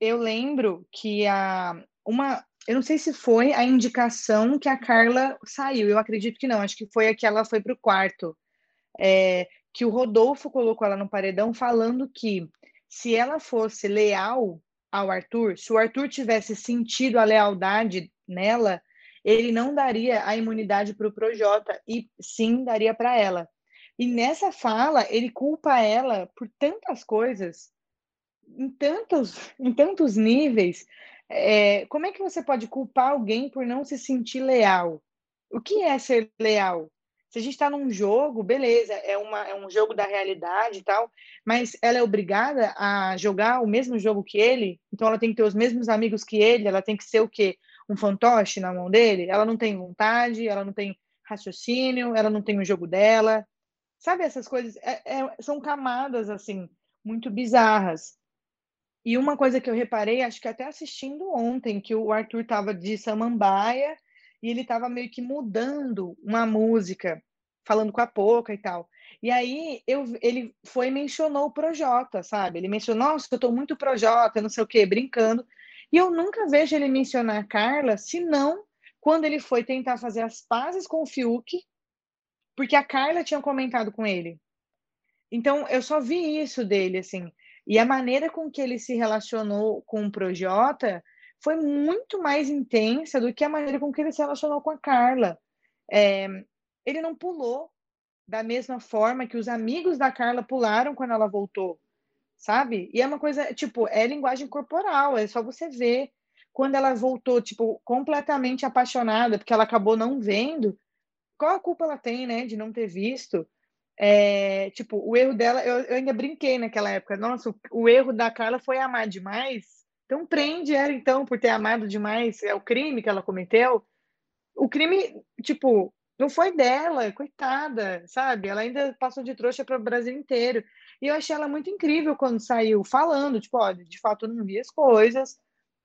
Eu lembro que a uma, eu não sei se foi a indicação que a Carla saiu. Eu acredito que não. Acho que foi a que ela foi para o quarto. É, que o Rodolfo colocou ela no paredão falando que se ela fosse leal ao Arthur, se o Arthur tivesse sentido a lealdade nela, ele não daria a imunidade para o Projota e sim daria para ela. E nessa fala, ele culpa ela por tantas coisas, em tantos, em tantos níveis. É, como é que você pode culpar alguém por não se sentir leal? O que é ser leal? Se a gente está num jogo, beleza, é, uma, é um jogo da realidade e tal, mas ela é obrigada a jogar o mesmo jogo que ele, então ela tem que ter os mesmos amigos que ele, ela tem que ser o quê? Um fantoche na mão dele? Ela não tem vontade, ela não tem raciocínio, ela não tem o jogo dela. Sabe, essas coisas é, é, são camadas, assim, muito bizarras. E uma coisa que eu reparei, acho que até assistindo ontem, que o Arthur estava de samambaia e ele estava meio que mudando uma música, falando com a Poca e tal. E aí eu, ele foi e mencionou o Projota, sabe? Ele mencionou, nossa, eu estou muito Projota, não sei o quê, brincando. E eu nunca vejo ele mencionar a Carla, senão quando ele foi tentar fazer as pazes com o Fiuk, porque a Carla tinha comentado com ele. Então eu só vi isso dele, assim. E a maneira com que ele se relacionou com o Projota foi muito mais intensa do que a maneira com que ele se relacionou com a Carla. É, ele não pulou da mesma forma que os amigos da Carla pularam quando ela voltou, sabe? E é uma coisa, tipo, é linguagem corporal, é só você ver. Quando ela voltou, tipo, completamente apaixonada, porque ela acabou não vendo, qual a culpa ela tem, né, de não ter visto? É, tipo, o erro dela, eu, eu ainda brinquei naquela época, nossa, o, o erro da Carla foi amar demais, então prende ela então por ter amado demais, é o crime que ela cometeu. O crime, tipo, não foi dela, coitada, sabe? Ela ainda passou de trouxa para o Brasil inteiro. E eu achei ela muito incrível quando saiu falando, tipo, olha, de fato eu não vi as coisas.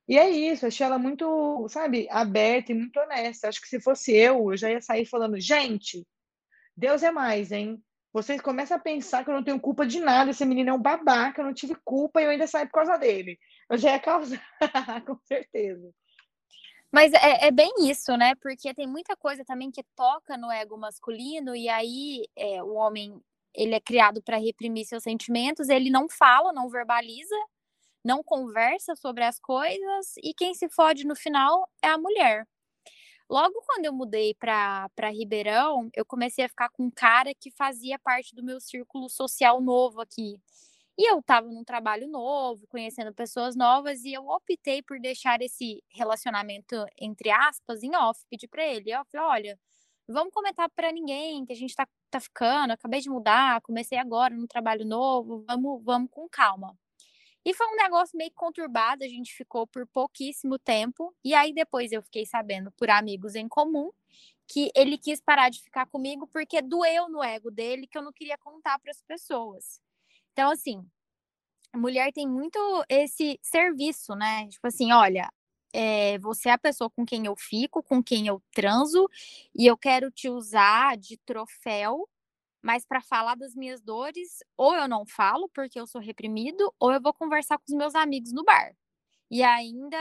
E é isso, achei ela muito, sabe, aberta e muito honesta. Acho que se fosse eu, eu já ia sair falando, gente, Deus é mais, hein? Vocês começam a pensar que eu não tenho culpa de nada, esse menino é um babaca, eu não tive culpa e eu ainda saí por causa dele. Eu já ia causar, <laughs> com certeza. Mas é, é, bem isso, né? Porque tem muita coisa também que toca no ego masculino, e aí é, o homem ele é criado para reprimir seus sentimentos, ele não fala, não verbaliza, não conversa sobre as coisas, e quem se fode no final é a mulher. Logo quando eu mudei para Ribeirão, eu comecei a ficar com um cara que fazia parte do meu círculo social novo aqui. E eu estava num trabalho novo, conhecendo pessoas novas, e eu optei por deixar esse relacionamento, entre aspas, em off. Pedi para ele, falei, olha, vamos comentar para ninguém que a gente tá, tá ficando, acabei de mudar, comecei agora num trabalho novo, vamos, vamos com calma. E foi um negócio meio conturbado, a gente ficou por pouquíssimo tempo, e aí depois eu fiquei sabendo por amigos em comum que ele quis parar de ficar comigo porque doeu no ego dele que eu não queria contar para as pessoas. Então, assim, a mulher tem muito esse serviço, né? Tipo assim, olha, é, você é a pessoa com quem eu fico, com quem eu transo, e eu quero te usar de troféu, mas para falar das minhas dores, ou eu não falo porque eu sou reprimido, ou eu vou conversar com os meus amigos no bar. E ainda,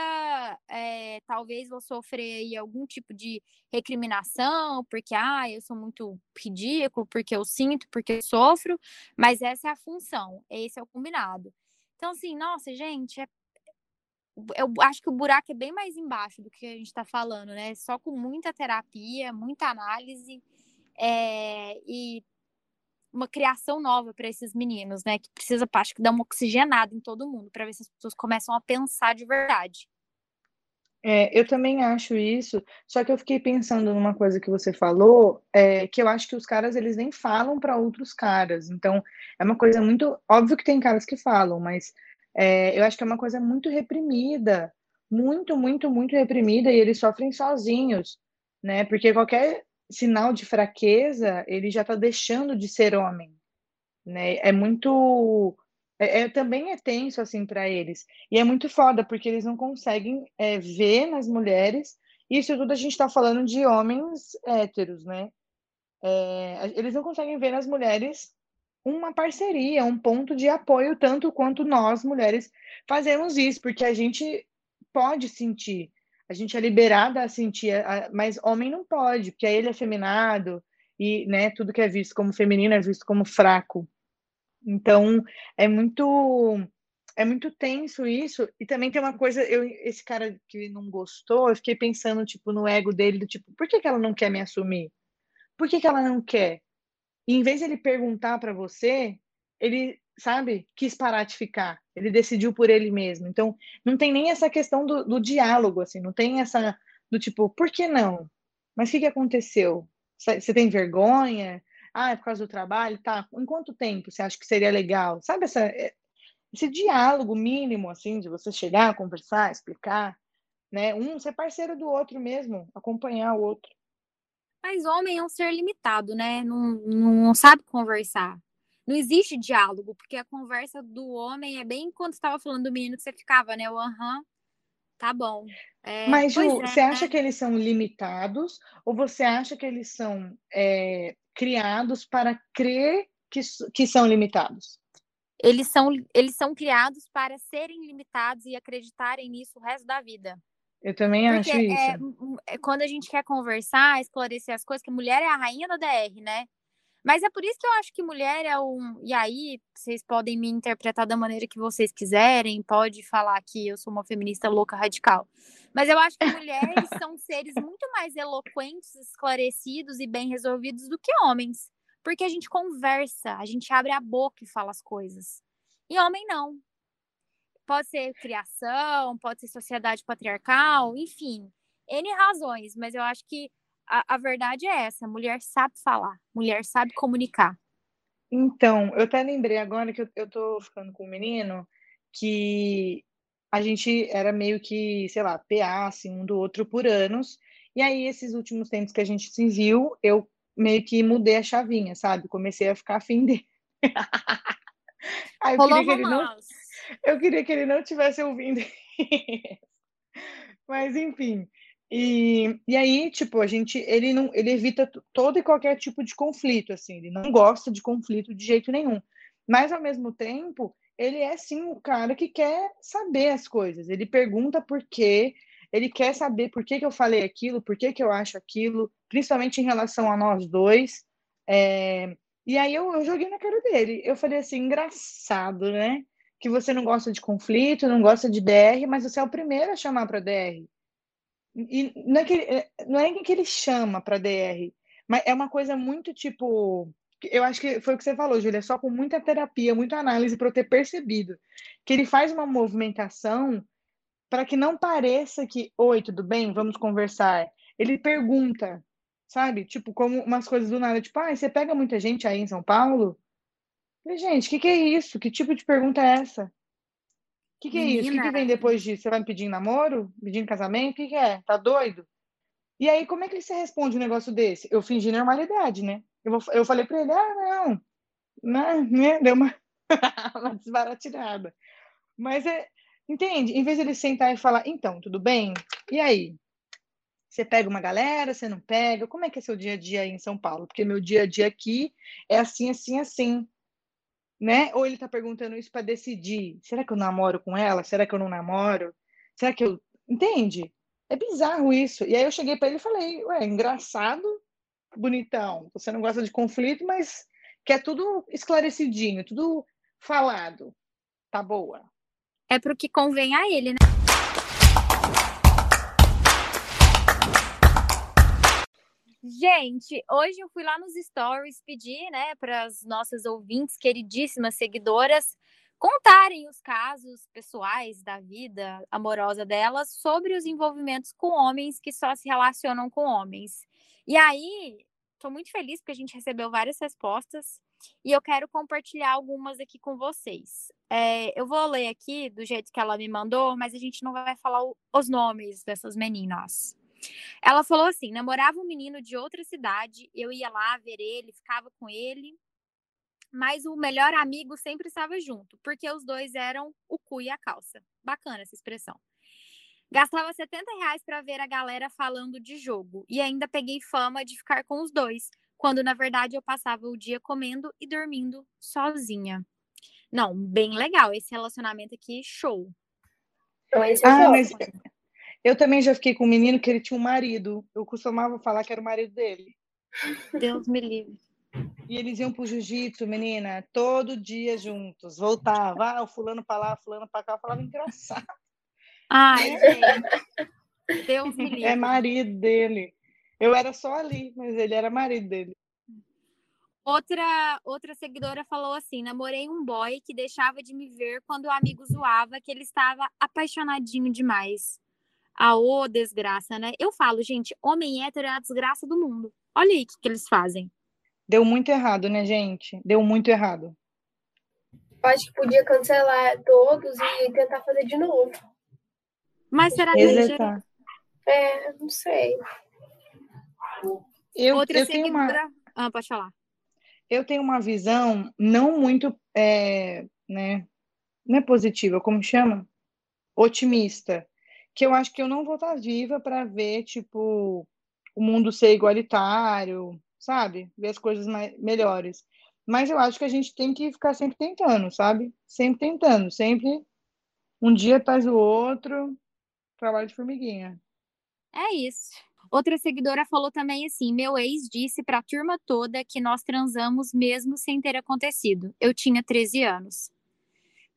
é, talvez vou sofrer aí algum tipo de recriminação, porque, ah, eu sou muito ridículo, porque eu sinto, porque eu sofro, mas essa é a função, esse é o combinado. Então, assim, nossa, gente, é, eu acho que o buraco é bem mais embaixo do que a gente está falando, né? Só com muita terapia, muita análise é, e uma criação nova para esses meninos, né? Que precisa, acho que, dar uma oxigenada em todo mundo para ver se as pessoas começam a pensar de verdade. É, eu também acho isso, só que eu fiquei pensando numa coisa que você falou, é, que eu acho que os caras eles nem falam para outros caras. Então, é uma coisa muito óbvio que tem caras que falam, mas é, eu acho que é uma coisa muito reprimida, muito, muito, muito reprimida e eles sofrem sozinhos, né? Porque qualquer sinal de fraqueza, ele já está deixando de ser homem, né? É muito é, é, também é tenso assim para eles. E é muito foda porque eles não conseguem é, ver nas mulheres. Isso tudo a gente está falando de homens héteros né? É, eles não conseguem ver nas mulheres uma parceria um ponto de apoio tanto quanto nós mulheres fazemos isso porque a gente pode sentir a gente é liberada a sentir mas homem não pode porque aí ele é feminado e né tudo que é visto como feminino é visto como fraco então, é muito é muito tenso isso. E também tem uma coisa, eu esse cara que não gostou, eu fiquei pensando tipo no ego dele do tipo, por que, que ela não quer me assumir? Por que, que ela não quer? E em vez de ele perguntar para você, ele, sabe, quis parar de ficar. Ele decidiu por ele mesmo. Então, não tem nem essa questão do, do diálogo, assim, não tem essa do tipo, por que não? Mas o que, que aconteceu? Você tem vergonha? Ah, é por causa do trabalho? Tá. Em quanto tempo você acha que seria legal? Sabe essa, eh, esse diálogo mínimo, assim, de você chegar, conversar, explicar, né? Um ser parceiro do outro mesmo, acompanhar o outro. Mas homem é um ser limitado, né? Não, não sabe conversar. Não existe diálogo, porque a conversa do homem é bem quando você estava falando do menino que você ficava, né? O aham, tá bom. É, Mas, Ju, é, você acha né? que eles são limitados ou você acha que eles são é, criados para crer que, que são limitados. Eles são, eles são criados para serem limitados e acreditarem nisso o resto da vida. Eu também Porque acho isso. É, é, quando a gente quer conversar, esclarecer as coisas, que mulher é a rainha da DR, né? Mas é por isso que eu acho que mulher é um. E aí, vocês podem me interpretar da maneira que vocês quiserem, pode falar que eu sou uma feminista louca radical. Mas eu acho que mulheres são seres muito mais eloquentes, esclarecidos e bem resolvidos do que homens. Porque a gente conversa, a gente abre a boca e fala as coisas. E homem não. Pode ser criação, pode ser sociedade patriarcal, enfim, N razões, mas eu acho que a, a verdade é essa: a mulher sabe falar, mulher sabe comunicar. Então, eu até lembrei agora que eu, eu tô ficando com um menino que a gente era meio que, sei lá, PA, assim, um do outro por anos. E aí, esses últimos tempos que a gente se viu, eu meio que mudei a chavinha, sabe? Comecei a ficar afim dele. <laughs> aí eu queria, que ele não, eu queria que ele não tivesse ouvindo. Mas, enfim, E, e aí, tipo, a gente, ele não, ele evita todo e qualquer tipo de conflito, assim, ele não gosta de conflito de jeito nenhum. Mas ao mesmo tempo, ele é sim o cara que quer saber as coisas. Ele pergunta por quê, ele quer saber por que, que eu falei aquilo, por que, que eu acho aquilo, principalmente em relação a nós dois. É... E aí eu, eu joguei na cara dele. Eu falei assim, engraçado, né? Que você não gosta de conflito, não gosta de DR, mas você é o primeiro a chamar para DR. E não é que, é, não é que ele chama para DR, mas é uma coisa muito tipo. Eu acho que foi o que você falou, Júlia, só com muita terapia, muita análise para eu ter percebido que ele faz uma movimentação para que não pareça que, oi, tudo bem, vamos conversar. Ele pergunta, sabe? Tipo, como umas coisas do nada, tipo, ah, você pega muita gente aí em São Paulo? gente, o que, que é isso? Que tipo de pergunta é essa? O que, que é isso? O que, que vem depois disso? Você vai me pedir namoro? Pedindo casamento? O que, que é? Tá doido? E aí, como é que você responde um negócio desse? Eu fingi normalidade, né? Eu, vou, eu falei pra ele, ah, não, não, né? Deu uma, <laughs> uma desbaratinada. Mas é, entende? Em vez de ele sentar e falar, então, tudo bem? E aí? Você pega uma galera, você não pega? Como é que é seu dia a dia aí em São Paulo? Porque meu dia a dia aqui é assim, assim, assim né? Ou ele está perguntando isso para decidir: será que eu namoro com ela? Será que eu não namoro? Será que eu. Entende? É bizarro isso. E aí eu cheguei para ele e falei: ué, engraçado, bonitão. Você não gosta de conflito, mas quer tudo esclarecidinho, tudo falado. Tá boa. É pro que convém a ele, né? Gente, hoje eu fui lá nos stories pedir, né, para as nossas ouvintes, queridíssimas seguidoras, contarem os casos pessoais da vida amorosa delas sobre os envolvimentos com homens que só se relacionam com homens. E aí, estou muito feliz porque a gente recebeu várias respostas e eu quero compartilhar algumas aqui com vocês. É, eu vou ler aqui do jeito que ela me mandou, mas a gente não vai falar os nomes dessas meninas. Ela falou assim: namorava um menino de outra cidade, eu ia lá ver ele, ficava com ele, mas o melhor amigo sempre estava junto, porque os dois eram o cu e a calça. Bacana essa expressão. Gastava 70 reais para ver a galera falando de jogo e ainda peguei fama de ficar com os dois, quando na verdade eu passava o dia comendo e dormindo sozinha. Não, bem legal esse relacionamento aqui, show. Então, esse é ah, mas eu também já fiquei com um menino que ele tinha um marido. Eu costumava falar que era o marido dele. Deus me livre. E eles iam pro jiu-jitsu, menina, todo dia juntos. Voltava, ah, o fulano pra lá, fulano pra cá. Eu falava engraçado. Ah, é. Deus me livre. É marido dele. Eu era só ali, mas ele era marido dele. Outra, outra seguidora falou assim: namorei um boy que deixava de me ver quando o amigo zoava que ele estava apaixonadinho demais a ô desgraça, né? Eu falo, gente, homem hétero é a desgraça do mundo. Olha aí o que, que eles fazem. Deu muito errado, né, gente? Deu muito errado. Acho que podia cancelar todos e tentar fazer de novo. Mas será que Exatar. É, não sei. Eu, Outra eu tenho uma... Ah, pode falar. Eu tenho uma visão não muito, é, né, não é positiva, como chama? Otimista que eu acho que eu não vou estar viva para ver, tipo, o mundo ser igualitário, sabe? Ver as coisas mais, melhores. Mas eu acho que a gente tem que ficar sempre tentando, sabe? Sempre tentando, sempre um dia atrás do outro, trabalho de formiguinha. É isso. Outra seguidora falou também assim: meu ex disse para a turma toda que nós transamos mesmo sem ter acontecido. Eu tinha 13 anos.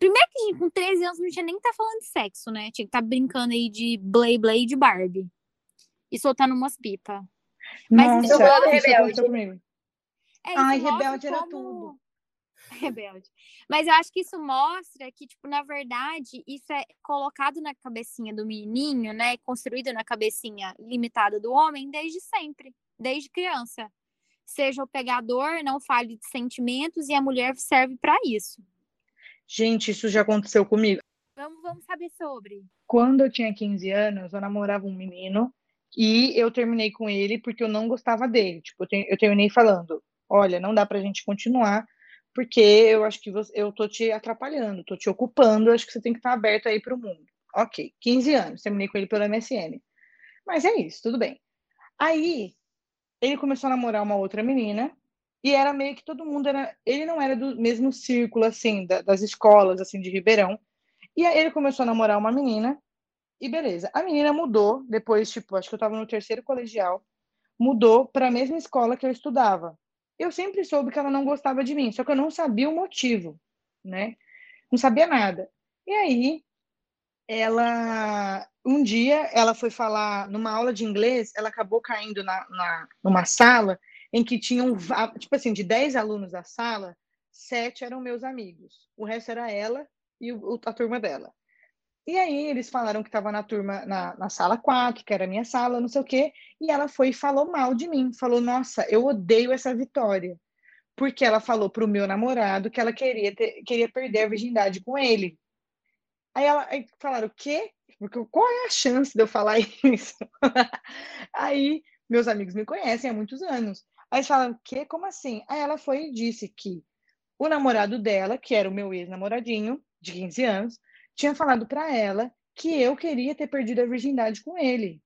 Primeiro que com 13 anos não tinha nem que tá falando de sexo, né? Tinha que estar tá brincando aí de Blay Blay de Barbie. E soltando umas pipas. Mas Nossa, isso rebelde. Comigo. É, Ai, rebelde como... era tudo. <laughs> Rebelde. Mas eu acho que isso mostra que, tipo, na verdade, isso é colocado na cabecinha do menininho, né? Construído na cabecinha limitada do homem desde sempre, desde criança. Seja o pegador, não fale de sentimentos e a mulher serve para isso. Gente, isso já aconteceu comigo. Vamos, vamos saber sobre. Quando eu tinha 15 anos, eu namorava um menino e eu terminei com ele porque eu não gostava dele. Tipo, eu terminei falando: olha, não dá pra gente continuar porque eu acho que você, eu tô te atrapalhando, tô te ocupando, acho que você tem que estar aberto aí para o mundo. Ok, 15 anos, terminei com ele pelo MSN. Mas é isso, tudo bem. Aí, ele começou a namorar uma outra menina, e era meio que todo mundo era. Ele não era do mesmo círculo, assim, da, das escolas, assim, de Ribeirão. E aí ele começou a namorar uma menina, e beleza. A menina mudou, depois, tipo, acho que eu tava no terceiro colegial, mudou para a mesma escola que eu estudava. Eu sempre soube que ela não gostava de mim, só que eu não sabia o motivo, né? Não sabia nada. E aí, ela um dia ela foi falar numa aula de inglês, ela acabou caindo na, na numa sala em que tinham tipo assim de 10 alunos da sala, sete eram meus amigos, o resto era ela e o, a turma dela. E aí eles falaram que estava na turma na, na sala 4, que era a minha sala, não sei o quê, e ela foi e falou mal de mim, falou: "Nossa, eu odeio essa Vitória". Porque ela falou pro meu namorado que ela queria ter, queria perder a virgindade com ele. Aí, ela, aí falaram, o quê? Porque, qual é a chance de eu falar <laughs> isso? <laughs> aí, meus amigos me conhecem há muitos anos. Aí o quê? Como assim? Aí ela foi e disse que o namorado dela, que era o meu ex-namoradinho, de 15 anos, tinha falado para ela que eu queria ter perdido a virgindade com ele.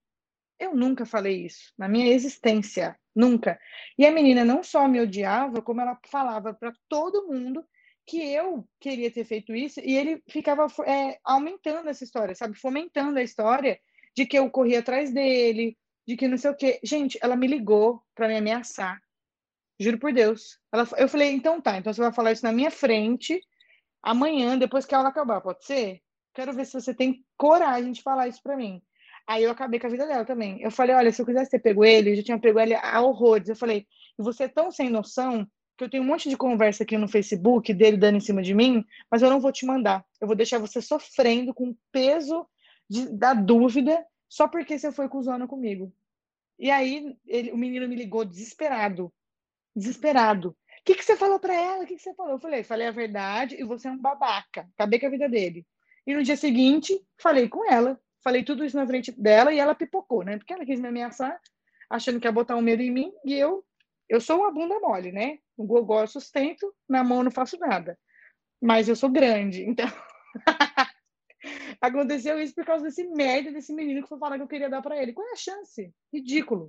Eu nunca falei isso na minha existência, nunca. E a menina não só me odiava, como ela falava para todo mundo que eu queria ter feito isso e ele ficava é, aumentando essa história, sabe? Fomentando a história de que eu corria atrás dele, de que não sei o quê. Gente, ela me ligou para me ameaçar. Juro por Deus. Ela, eu falei, então tá, então você vai falar isso na minha frente amanhã, depois que a aula acabar, pode ser? Quero ver se você tem coragem de falar isso para mim. Aí eu acabei com a vida dela também. Eu falei, olha, se eu quisesse ter pego ele, eu já tinha pego ele a horrores. Eu falei, e você é tão sem noção que eu tenho um monte de conversa aqui no Facebook dele dando em cima de mim, mas eu não vou te mandar. Eu vou deixar você sofrendo com o peso de, da dúvida só porque você foi cuzona comigo. E aí ele, o menino me ligou desesperado. Desesperado. O que, que você falou para ela? O que, que você falou? Eu falei, falei a verdade e você é um babaca. Acabei com a vida dele. E no dia seguinte, falei com ela. Falei tudo isso na frente dela e ela pipocou, né? Porque ela quis me ameaçar, achando que ia botar um medo em mim, e eu eu sou uma bunda mole, né? No gogó eu sustento, na mão eu não faço nada. Mas eu sou grande, então. <laughs> Aconteceu isso por causa desse merda desse menino que foi falar que eu queria dar para ele. Qual é a chance? Ridículo.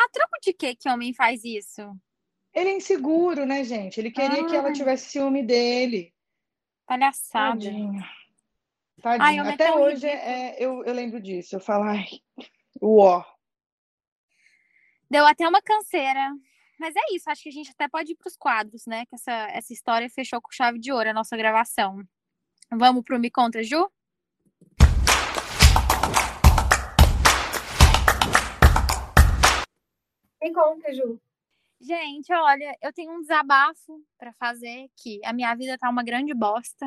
A troco de que que homem faz isso? Ele é inseguro, né, gente? Ele queria que ela tivesse ciúme dele. Palhaçada. Tadinho. Tadinho. Ai, Até hoje é, eu, eu lembro disso. Eu falo, ai, uó. Deu até uma canseira. Mas é isso, acho que a gente até pode ir para os quadros, né? Que essa, essa história fechou com chave de ouro a nossa gravação. Vamos pro Me Conta, Ju? Me conta, Ju. Gente, olha, eu tenho um desabafo para fazer que a minha vida tá uma grande bosta.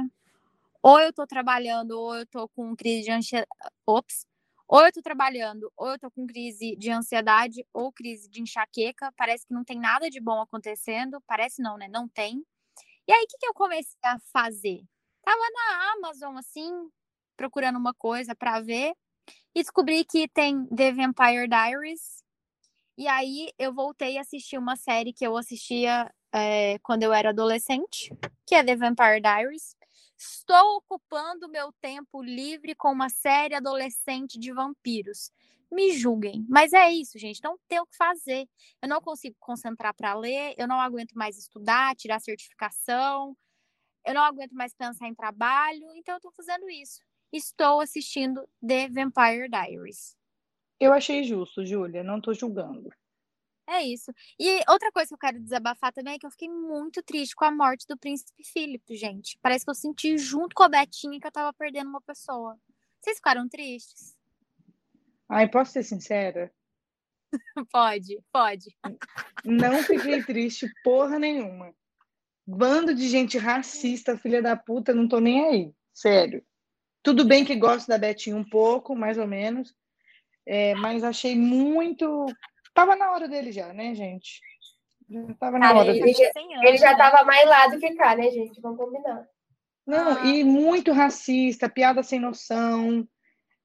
Ou eu tô trabalhando, ou eu tô com crise de ansiedade. Ops, ou eu tô trabalhando, ou eu tô com crise de ansiedade, ou crise de enxaqueca. Parece que não tem nada de bom acontecendo. Parece não, né? Não tem. E aí, o que, que eu comecei a fazer? Tava na Amazon, assim, procurando uma coisa para ver. E descobri que tem The Vampire Diaries. E aí, eu voltei a assistir uma série que eu assistia é, quando eu era adolescente, que é The Vampire Diaries. Estou ocupando meu tempo livre com uma série adolescente de vampiros. Me julguem, mas é isso, gente. Não tem o que fazer. Eu não consigo concentrar para ler, eu não aguento mais estudar, tirar certificação, eu não aguento mais pensar em trabalho, então eu estou fazendo isso. Estou assistindo The Vampire Diaries. Eu achei justo, Júlia, não estou julgando. É isso. E outra coisa que eu quero desabafar também é que eu fiquei muito triste com a morte do príncipe Filipe, gente. Parece que eu senti junto com a Betinha que eu tava perdendo uma pessoa. Vocês ficaram tristes? Ai, posso ser sincera? <laughs> pode, pode. Não fiquei triste porra nenhuma. Bando de gente racista, filha da puta, não tô nem aí. Sério. Tudo bem que gosto da Betinha um pouco, mais ou menos. É, mas achei muito Tava na hora dele já, né, gente? Já tava na Cara, hora ele, dele. já, ele já tava mais lá do que cá, né, gente? Vamos combinar. Não, ah. e muito racista, piada sem noção.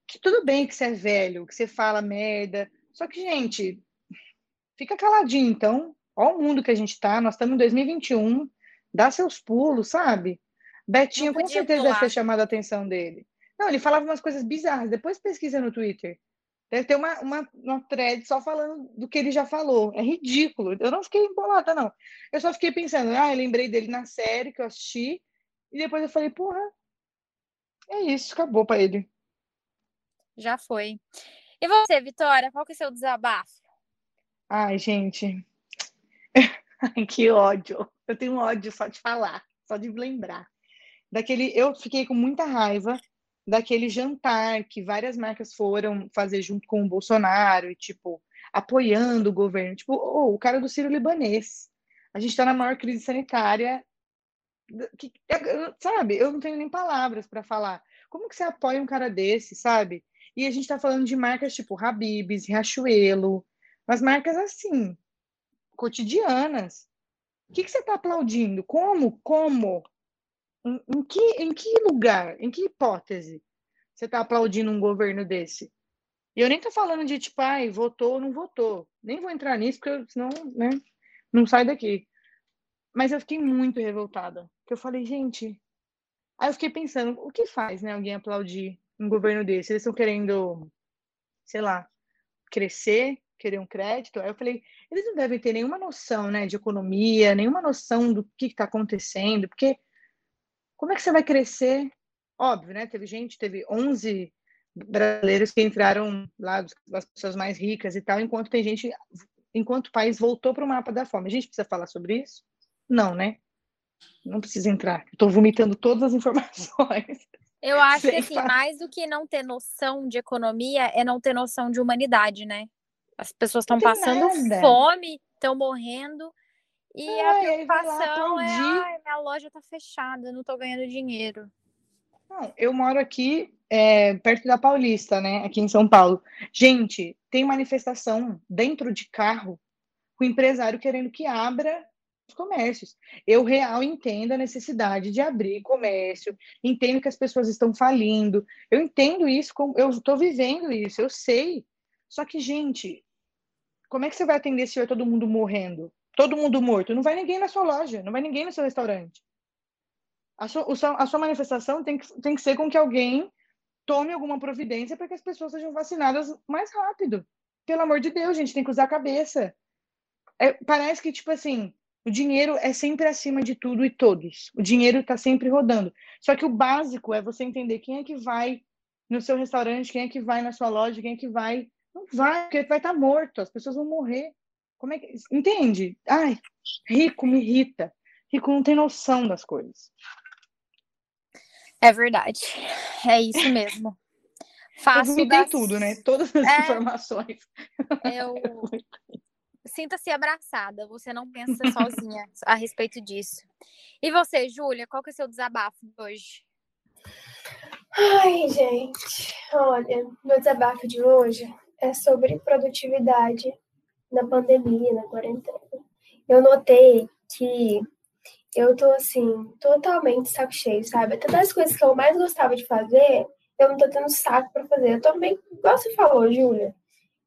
Que tudo bem que você é velho, que você fala merda. Só que, gente, fica caladinho, então. Olha o mundo que a gente tá. Nós estamos em 2021. Dá seus pulos, sabe? Betinho com certeza pular. deve ter chamado a atenção dele. Não, ele falava umas coisas bizarras. Depois pesquisa no Twitter. Deve ter uma, uma, uma thread só falando do que ele já falou. É ridículo. Eu não fiquei embolada, não. Eu só fiquei pensando, ah, eu lembrei dele na série que eu assisti, e depois eu falei, porra, é isso, acabou para ele. Já foi. E você, Vitória, qual que é o seu desabafo? Ai, gente. <laughs> que ódio. Eu tenho ódio só de falar, só de lembrar. Daquele, eu fiquei com muita raiva daquele jantar que várias marcas foram fazer junto com o Bolsonaro e, tipo, apoiando o governo. Tipo, oh, o cara do Ciro Libanês. A gente está na maior crise sanitária. Que, sabe, eu não tenho nem palavras para falar. Como que você apoia um cara desse, sabe? E a gente está falando de marcas tipo Habibs, Riachuelo, mas marcas assim, cotidianas. O que, que você está aplaudindo? Como? Como? Em, em, que, em que lugar, em que hipótese você está aplaudindo um governo desse? E eu nem estou falando de tipo, ai, votou ou não votou. Nem vou entrar nisso, porque senão, né, não sai daqui. Mas eu fiquei muito revoltada. Porque eu falei, gente. Aí eu fiquei pensando, o que faz, né, alguém aplaudir um governo desse? Eles estão querendo, sei lá, crescer, querer um crédito. Aí eu falei, eles não devem ter nenhuma noção, né, de economia, nenhuma noção do que está acontecendo, porque como é que você vai crescer? Óbvio, né? Teve gente, teve 11 brasileiros que entraram lá, as pessoas mais ricas e tal, enquanto tem gente, enquanto o país voltou para o mapa da fome. A gente precisa falar sobre isso? Não, né? Não precisa entrar. Estou vomitando todas as <laughs> informações. Eu acho que assim, mais do que não ter noção de economia, é não ter noção de humanidade, né? As pessoas estão passando nada. fome, estão morrendo, e a preocupação é, ai, minha loja tá fechada, não tô ganhando dinheiro. Não, eu moro aqui é, perto da Paulista, né? Aqui em São Paulo. Gente, tem manifestação dentro de carro com o empresário querendo que abra os comércios. Eu real entendo a necessidade de abrir comércio, entendo que as pessoas estão falindo, eu entendo isso, eu estou vivendo isso, eu sei. Só que, gente, como é que você vai atender se vai todo mundo morrendo? todo mundo morto. Não vai ninguém na sua loja, não vai ninguém no seu restaurante. A sua, a sua manifestação tem que, tem que ser com que alguém tome alguma providência para que as pessoas sejam vacinadas mais rápido. Pelo amor de Deus, gente, tem que usar a cabeça. É, parece que, tipo assim, o dinheiro é sempre acima de tudo e todos. O dinheiro está sempre rodando. Só que o básico é você entender quem é que vai no seu restaurante, quem é que vai na sua loja, quem é que vai. Não vai, porque vai estar tá morto, as pessoas vão morrer. Como é que. Entende? Ai, rico me irrita. Rico não tem noção das coisas. É verdade. É isso <laughs> mesmo. Faço das... tudo, né? Todas as é... informações. <laughs> Eu sinta-se abraçada. Você não pensa sozinha a respeito disso. E você, Júlia, qual que é o seu desabafo hoje? Ai, gente, olha, meu desabafo de hoje é sobre produtividade na pandemia, na quarentena, eu notei que eu tô assim, totalmente saco cheio, sabe? Até das coisas que eu mais gostava de fazer, eu não tô tendo saco para fazer. Eu também, igual você falou, Júlia.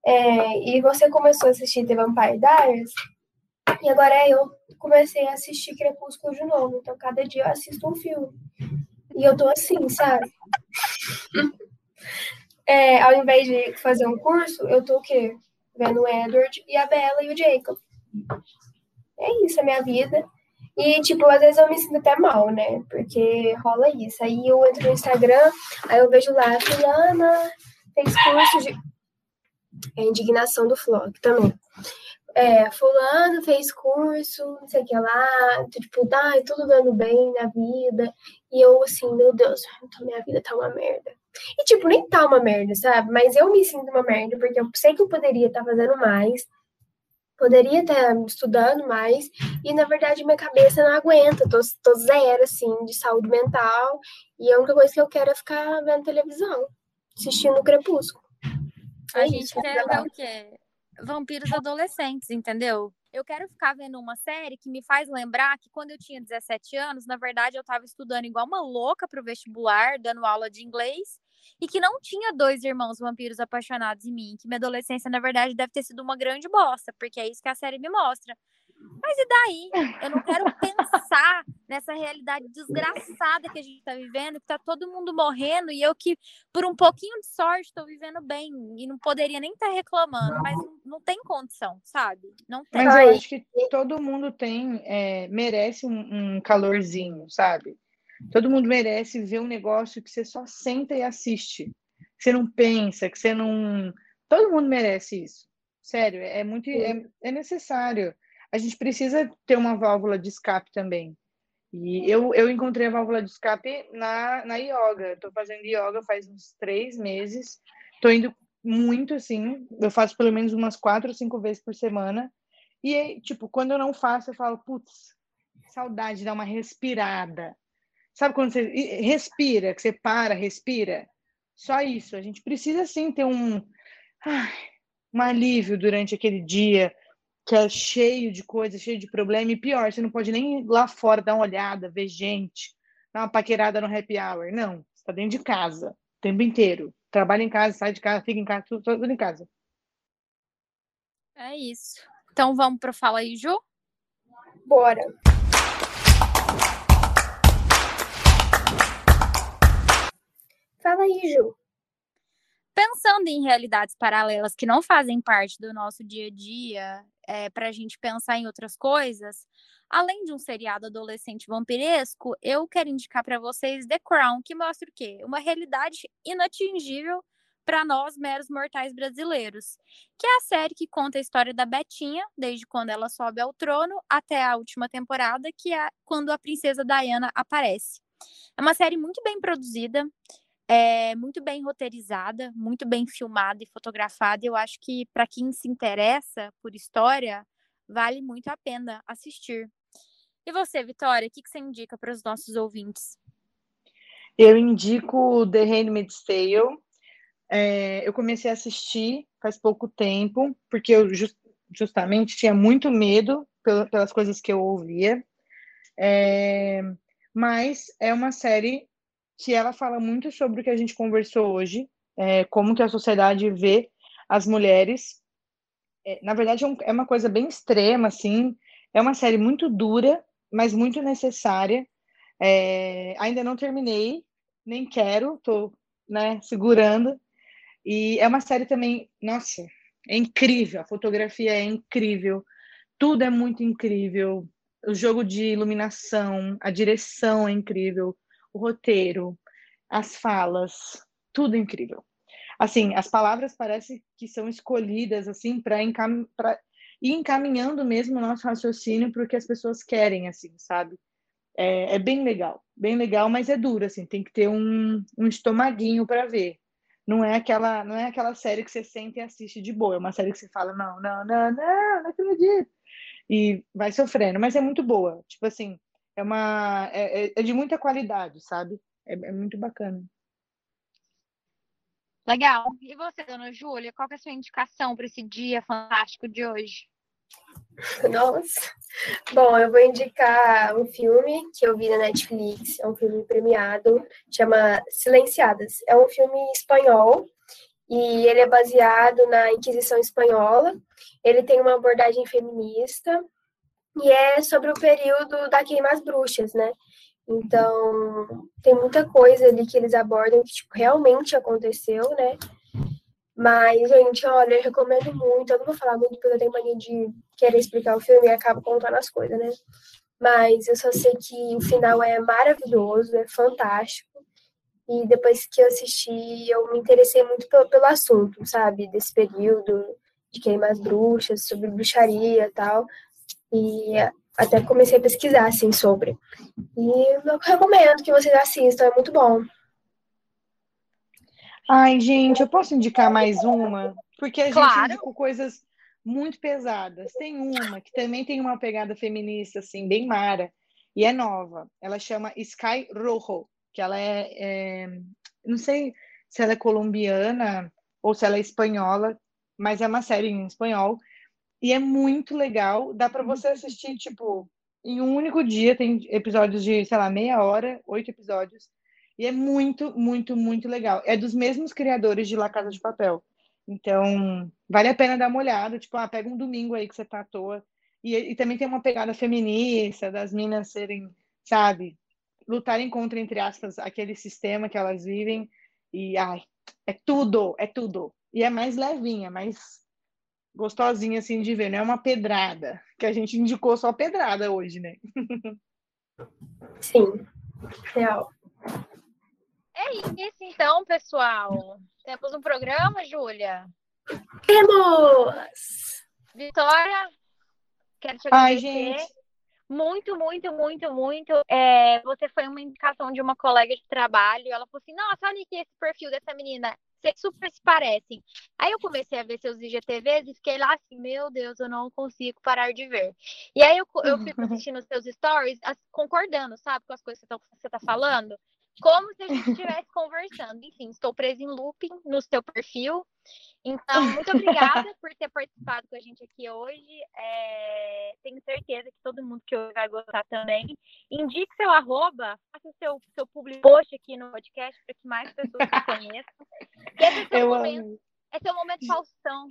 É, e você começou a assistir The Vampire Diaries, e agora eu comecei a assistir Crepúsculo de novo. Então, cada dia eu assisto um filme. E eu tô assim, sabe? É, ao invés de fazer um curso, eu tô o quê? vendo o Edward e a Bella e o Jacob. É isso, a minha vida. E, tipo, às vezes eu me sinto até mal, né? Porque rola isso. Aí eu entro no Instagram, aí eu vejo lá, fulana fez curso de. É indignação do Flock também. É, fulano fez curso, não sei o que lá, tipo, tá tudo dando bem na vida. E eu, assim, meu Deus, minha vida tá uma merda. E, tipo, nem tá uma merda, sabe? Mas eu me sinto uma merda, porque eu sei que eu poderia estar tá fazendo mais, poderia estar tá estudando mais, e na verdade minha cabeça não aguenta, tô, tô zero, assim, de saúde mental, e a única coisa que eu quero é ficar vendo televisão, assistindo o Crepúsculo. A é gente isso, quer ver o quê? Vampiros adolescentes, entendeu? Eu quero ficar vendo uma série que me faz lembrar que quando eu tinha 17 anos, na verdade, eu estava estudando igual uma louca para o vestibular, dando aula de inglês, e que não tinha dois irmãos vampiros apaixonados em mim, que minha adolescência, na verdade, deve ter sido uma grande bosta, porque é isso que a série me mostra. Mas e daí? Eu não quero <laughs> pensar nessa realidade desgraçada que a gente está vivendo, que tá todo mundo morrendo e eu que, por um pouquinho de sorte, estou vivendo bem e não poderia nem estar tá reclamando, mas não, não, tem condição, sabe? Não tem. Mas eu acho que todo mundo tem, é, merece um, um calorzinho, sabe? Todo mundo merece ver um negócio que você só senta e assiste, que você não pensa, que você não. Todo mundo merece isso. Sério, é muito é, é necessário a gente precisa ter uma válvula de escape também. E eu, eu encontrei a válvula de escape na, na yoga. Estou fazendo yoga faz uns três meses. Estou indo muito assim. Eu faço pelo menos umas quatro ou cinco vezes por semana. E, tipo, quando eu não faço, eu falo, putz, saudade de dar uma respirada. Sabe quando você respira, que você para, respira? Só isso. A gente precisa, sim, ter um, ai, um alívio durante aquele dia que é cheio de coisa, cheio de problema, e pior, você não pode nem ir lá fora dar uma olhada, ver gente, dar uma paquerada no happy hour. Não, você está dentro de casa, o tempo inteiro. Trabalha em casa, sai de casa, fica em casa, tudo, tudo em casa. É isso. Então vamos para Fala aí, Ju? Bora. Fala aí, Ju pensando em realidades paralelas que não fazem parte do nosso dia a dia, é, para a gente pensar em outras coisas, além de um seriado adolescente vampiresco, eu quero indicar para vocês The Crown, que mostra o quê? Uma realidade inatingível para nós meros mortais brasileiros, que é a série que conta a história da Betinha, desde quando ela sobe ao trono até a última temporada, que é quando a princesa Diana aparece. É uma série muito bem produzida, é muito bem roteirizada, muito bem filmada e fotografada. Eu acho que para quem se interessa por história, vale muito a pena assistir. E você, Vitória, o que, que você indica para os nossos ouvintes? Eu indico The Handmaid's Tale. É, eu comecei a assistir faz pouco tempo, porque eu just, justamente tinha muito medo pelas coisas que eu ouvia. É, mas é uma série que ela fala muito sobre o que a gente conversou hoje, é, como que a sociedade vê as mulheres. É, na verdade, é, é uma coisa bem extrema, assim. É uma série muito dura, mas muito necessária. É, ainda não terminei, nem quero, tô né, segurando. E é uma série também, nossa, é incrível. A fotografia é incrível, tudo é muito incrível. O jogo de iluminação, a direção é incrível o roteiro, as falas, tudo incrível. Assim, as palavras parecem que são escolhidas assim para encam ir encaminhando mesmo o nosso raciocínio para o que as pessoas querem, assim, sabe? É, é, bem legal, bem legal, mas é duro, assim, tem que ter um, um estomaguinho para ver. Não é aquela, não é aquela série que você senta e assiste de boa, é uma série que você fala, não, não, não, não, não acredito. E vai sofrendo, mas é muito boa. Tipo assim, é uma é, é, é de muita qualidade, sabe? É, é, muito bacana. Legal. E você, dona Júlia, qual é a sua indicação para esse dia fantástico de hoje? Nossa. Bom, eu vou indicar um filme que eu vi na Netflix, é um filme premiado, chama Silenciadas. É um filme espanhol e ele é baseado na Inquisição espanhola. Ele tem uma abordagem feminista e é sobre o período da queima às bruxas, né? Então, tem muita coisa ali que eles abordam que tipo, realmente aconteceu, né? Mas, gente, olha, eu recomendo muito. Eu não vou falar muito porque eu tenho mania de querer explicar o filme e acabo contando as coisas, né? Mas eu só sei que o final é maravilhoso, é fantástico. E depois que eu assisti, eu me interessei muito pelo, pelo assunto, sabe? Desse período de queimar as bruxas, sobre bruxaria e tal. E até comecei a pesquisar, assim, sobre. E eu recomendo que vocês assistam, é muito bom. Ai, gente, eu posso indicar mais uma? Porque a claro. gente indicou coisas muito pesadas. Tem uma que também tem uma pegada feminista, assim, bem mara, e é nova. Ela chama Sky Rojo, que ela é, é não sei se ela é colombiana ou se ela é espanhola, mas é uma série em espanhol e é muito legal. Dá para você assistir, tipo, em um único dia. Tem episódios de, sei lá, meia hora, oito episódios. E é muito, muito, muito legal. É dos mesmos criadores de La Casa de Papel. Então, vale a pena dar uma olhada. Tipo, ah, pega um domingo aí que você tá à toa E, e também tem uma pegada feminista, das minas serem, sabe, lutarem contra, entre aspas, aquele sistema que elas vivem. E, ai, é tudo, é tudo. E é mais levinha, mais gostosinha, assim, de ver. Não é uma pedrada, que a gente indicou só pedrada hoje, né? Sim, real. É isso, então, pessoal. Temos um programa, Júlia? Temos! Vitória, quero te agradecer. Ai, gente. Muito, muito, muito, muito. É, você foi uma indicação de uma colega de trabalho. Ela falou assim: Nossa, olha aqui esse perfil dessa menina. Vocês super se parecem. Aí eu comecei a ver seus IGTVs e fiquei lá assim: Meu Deus, eu não consigo parar de ver. E aí eu, eu fico <laughs> assistindo seus stories, concordando, sabe, com as coisas que você está falando como se a gente estivesse conversando. Enfim, estou presa em looping no seu perfil. Então, muito obrigada <laughs> por ter participado com a gente aqui hoje. É, tenho certeza que todo mundo que ouve vai gostar também. Indique seu arroba, faça o seu, seu public post aqui no podcast para que mais pessoas te conheçam. Esse é seu eu momento. Amo. É seu momento Faustão.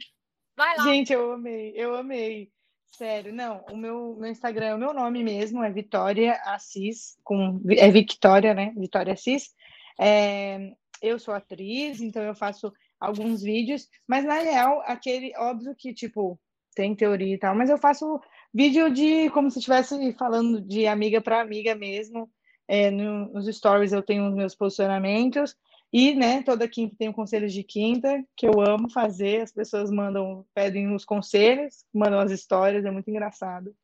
Vai lá. Gente, eu amei, eu amei. Sério, não, o meu, meu Instagram é o meu nome mesmo, é Vitória Assis, com, é Victoria, né? Vitória Assis. É, eu sou atriz, então eu faço alguns vídeos, mas na real, aquele, óbvio que, tipo, tem teoria e tal, mas eu faço vídeo de como se estivesse falando de amiga para amiga mesmo. É, no, nos stories eu tenho os meus posicionamentos, e, né, toda quinta tem o conselhos de quinta, que eu amo fazer. As pessoas mandam, pedem os conselhos, mandam as histórias, é muito engraçado.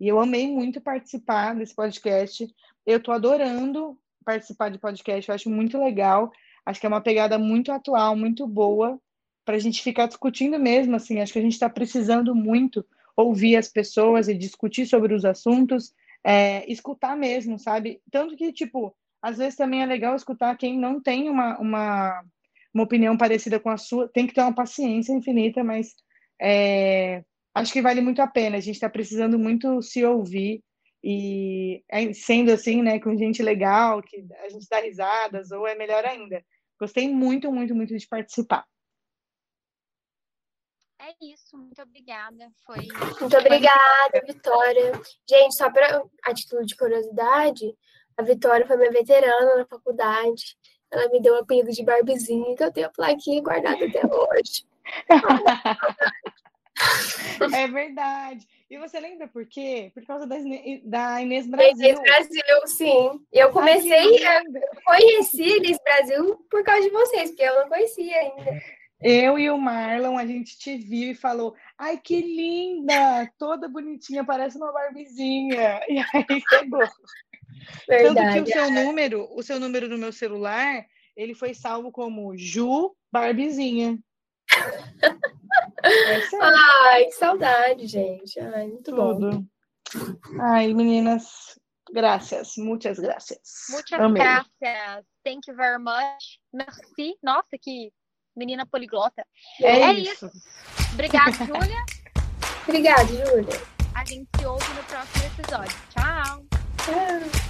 E eu amei muito participar desse podcast. Eu tô adorando participar de podcast, eu acho muito legal. Acho que é uma pegada muito atual, muito boa, para a gente ficar discutindo mesmo, assim. Acho que a gente está precisando muito ouvir as pessoas e discutir sobre os assuntos, é, escutar mesmo, sabe? Tanto que, tipo, às vezes também é legal escutar quem não tem uma, uma, uma opinião parecida com a sua. Tem que ter uma paciência infinita, mas é, acho que vale muito a pena. A gente está precisando muito se ouvir e é, sendo assim, né, com gente legal, que a gente dá risadas, ou é melhor ainda. Gostei muito, muito, muito de participar. É isso, muito obrigada. Foi. Muito obrigada, Vitória. Gente, só para a título de curiosidade, a Vitória foi minha veterana na faculdade. Ela me deu o apelido de Barbizinha, que eu tenho a plaquinha guardada até hoje. <laughs> é verdade. E você lembra por quê? Por causa da, da Inês Brasil. Inês Brasil, sim. Eu comecei, Ai, eu conheci Inês Brasil por causa de vocês, porque eu não conhecia ainda. Eu e o Marlon, a gente te viu e falou: Ai, que linda! Toda bonitinha, parece uma Barbizinha. <laughs> E aí pegou. Verdade. Tanto que o seu número, o seu número do meu celular, ele foi salvo como Ju Barbizinha. é Ai, que saudade, gente. Ai, muito Tudo. bom. Ai, meninas, graças, muitas graças. Muitas Amei. graças. Thank you very much. Merci. Nossa, que menina poliglota. É, é isso. isso. Obrigada, Júlia. Obrigada, Júlia. A gente se ouve no próximo episódio. Tchau.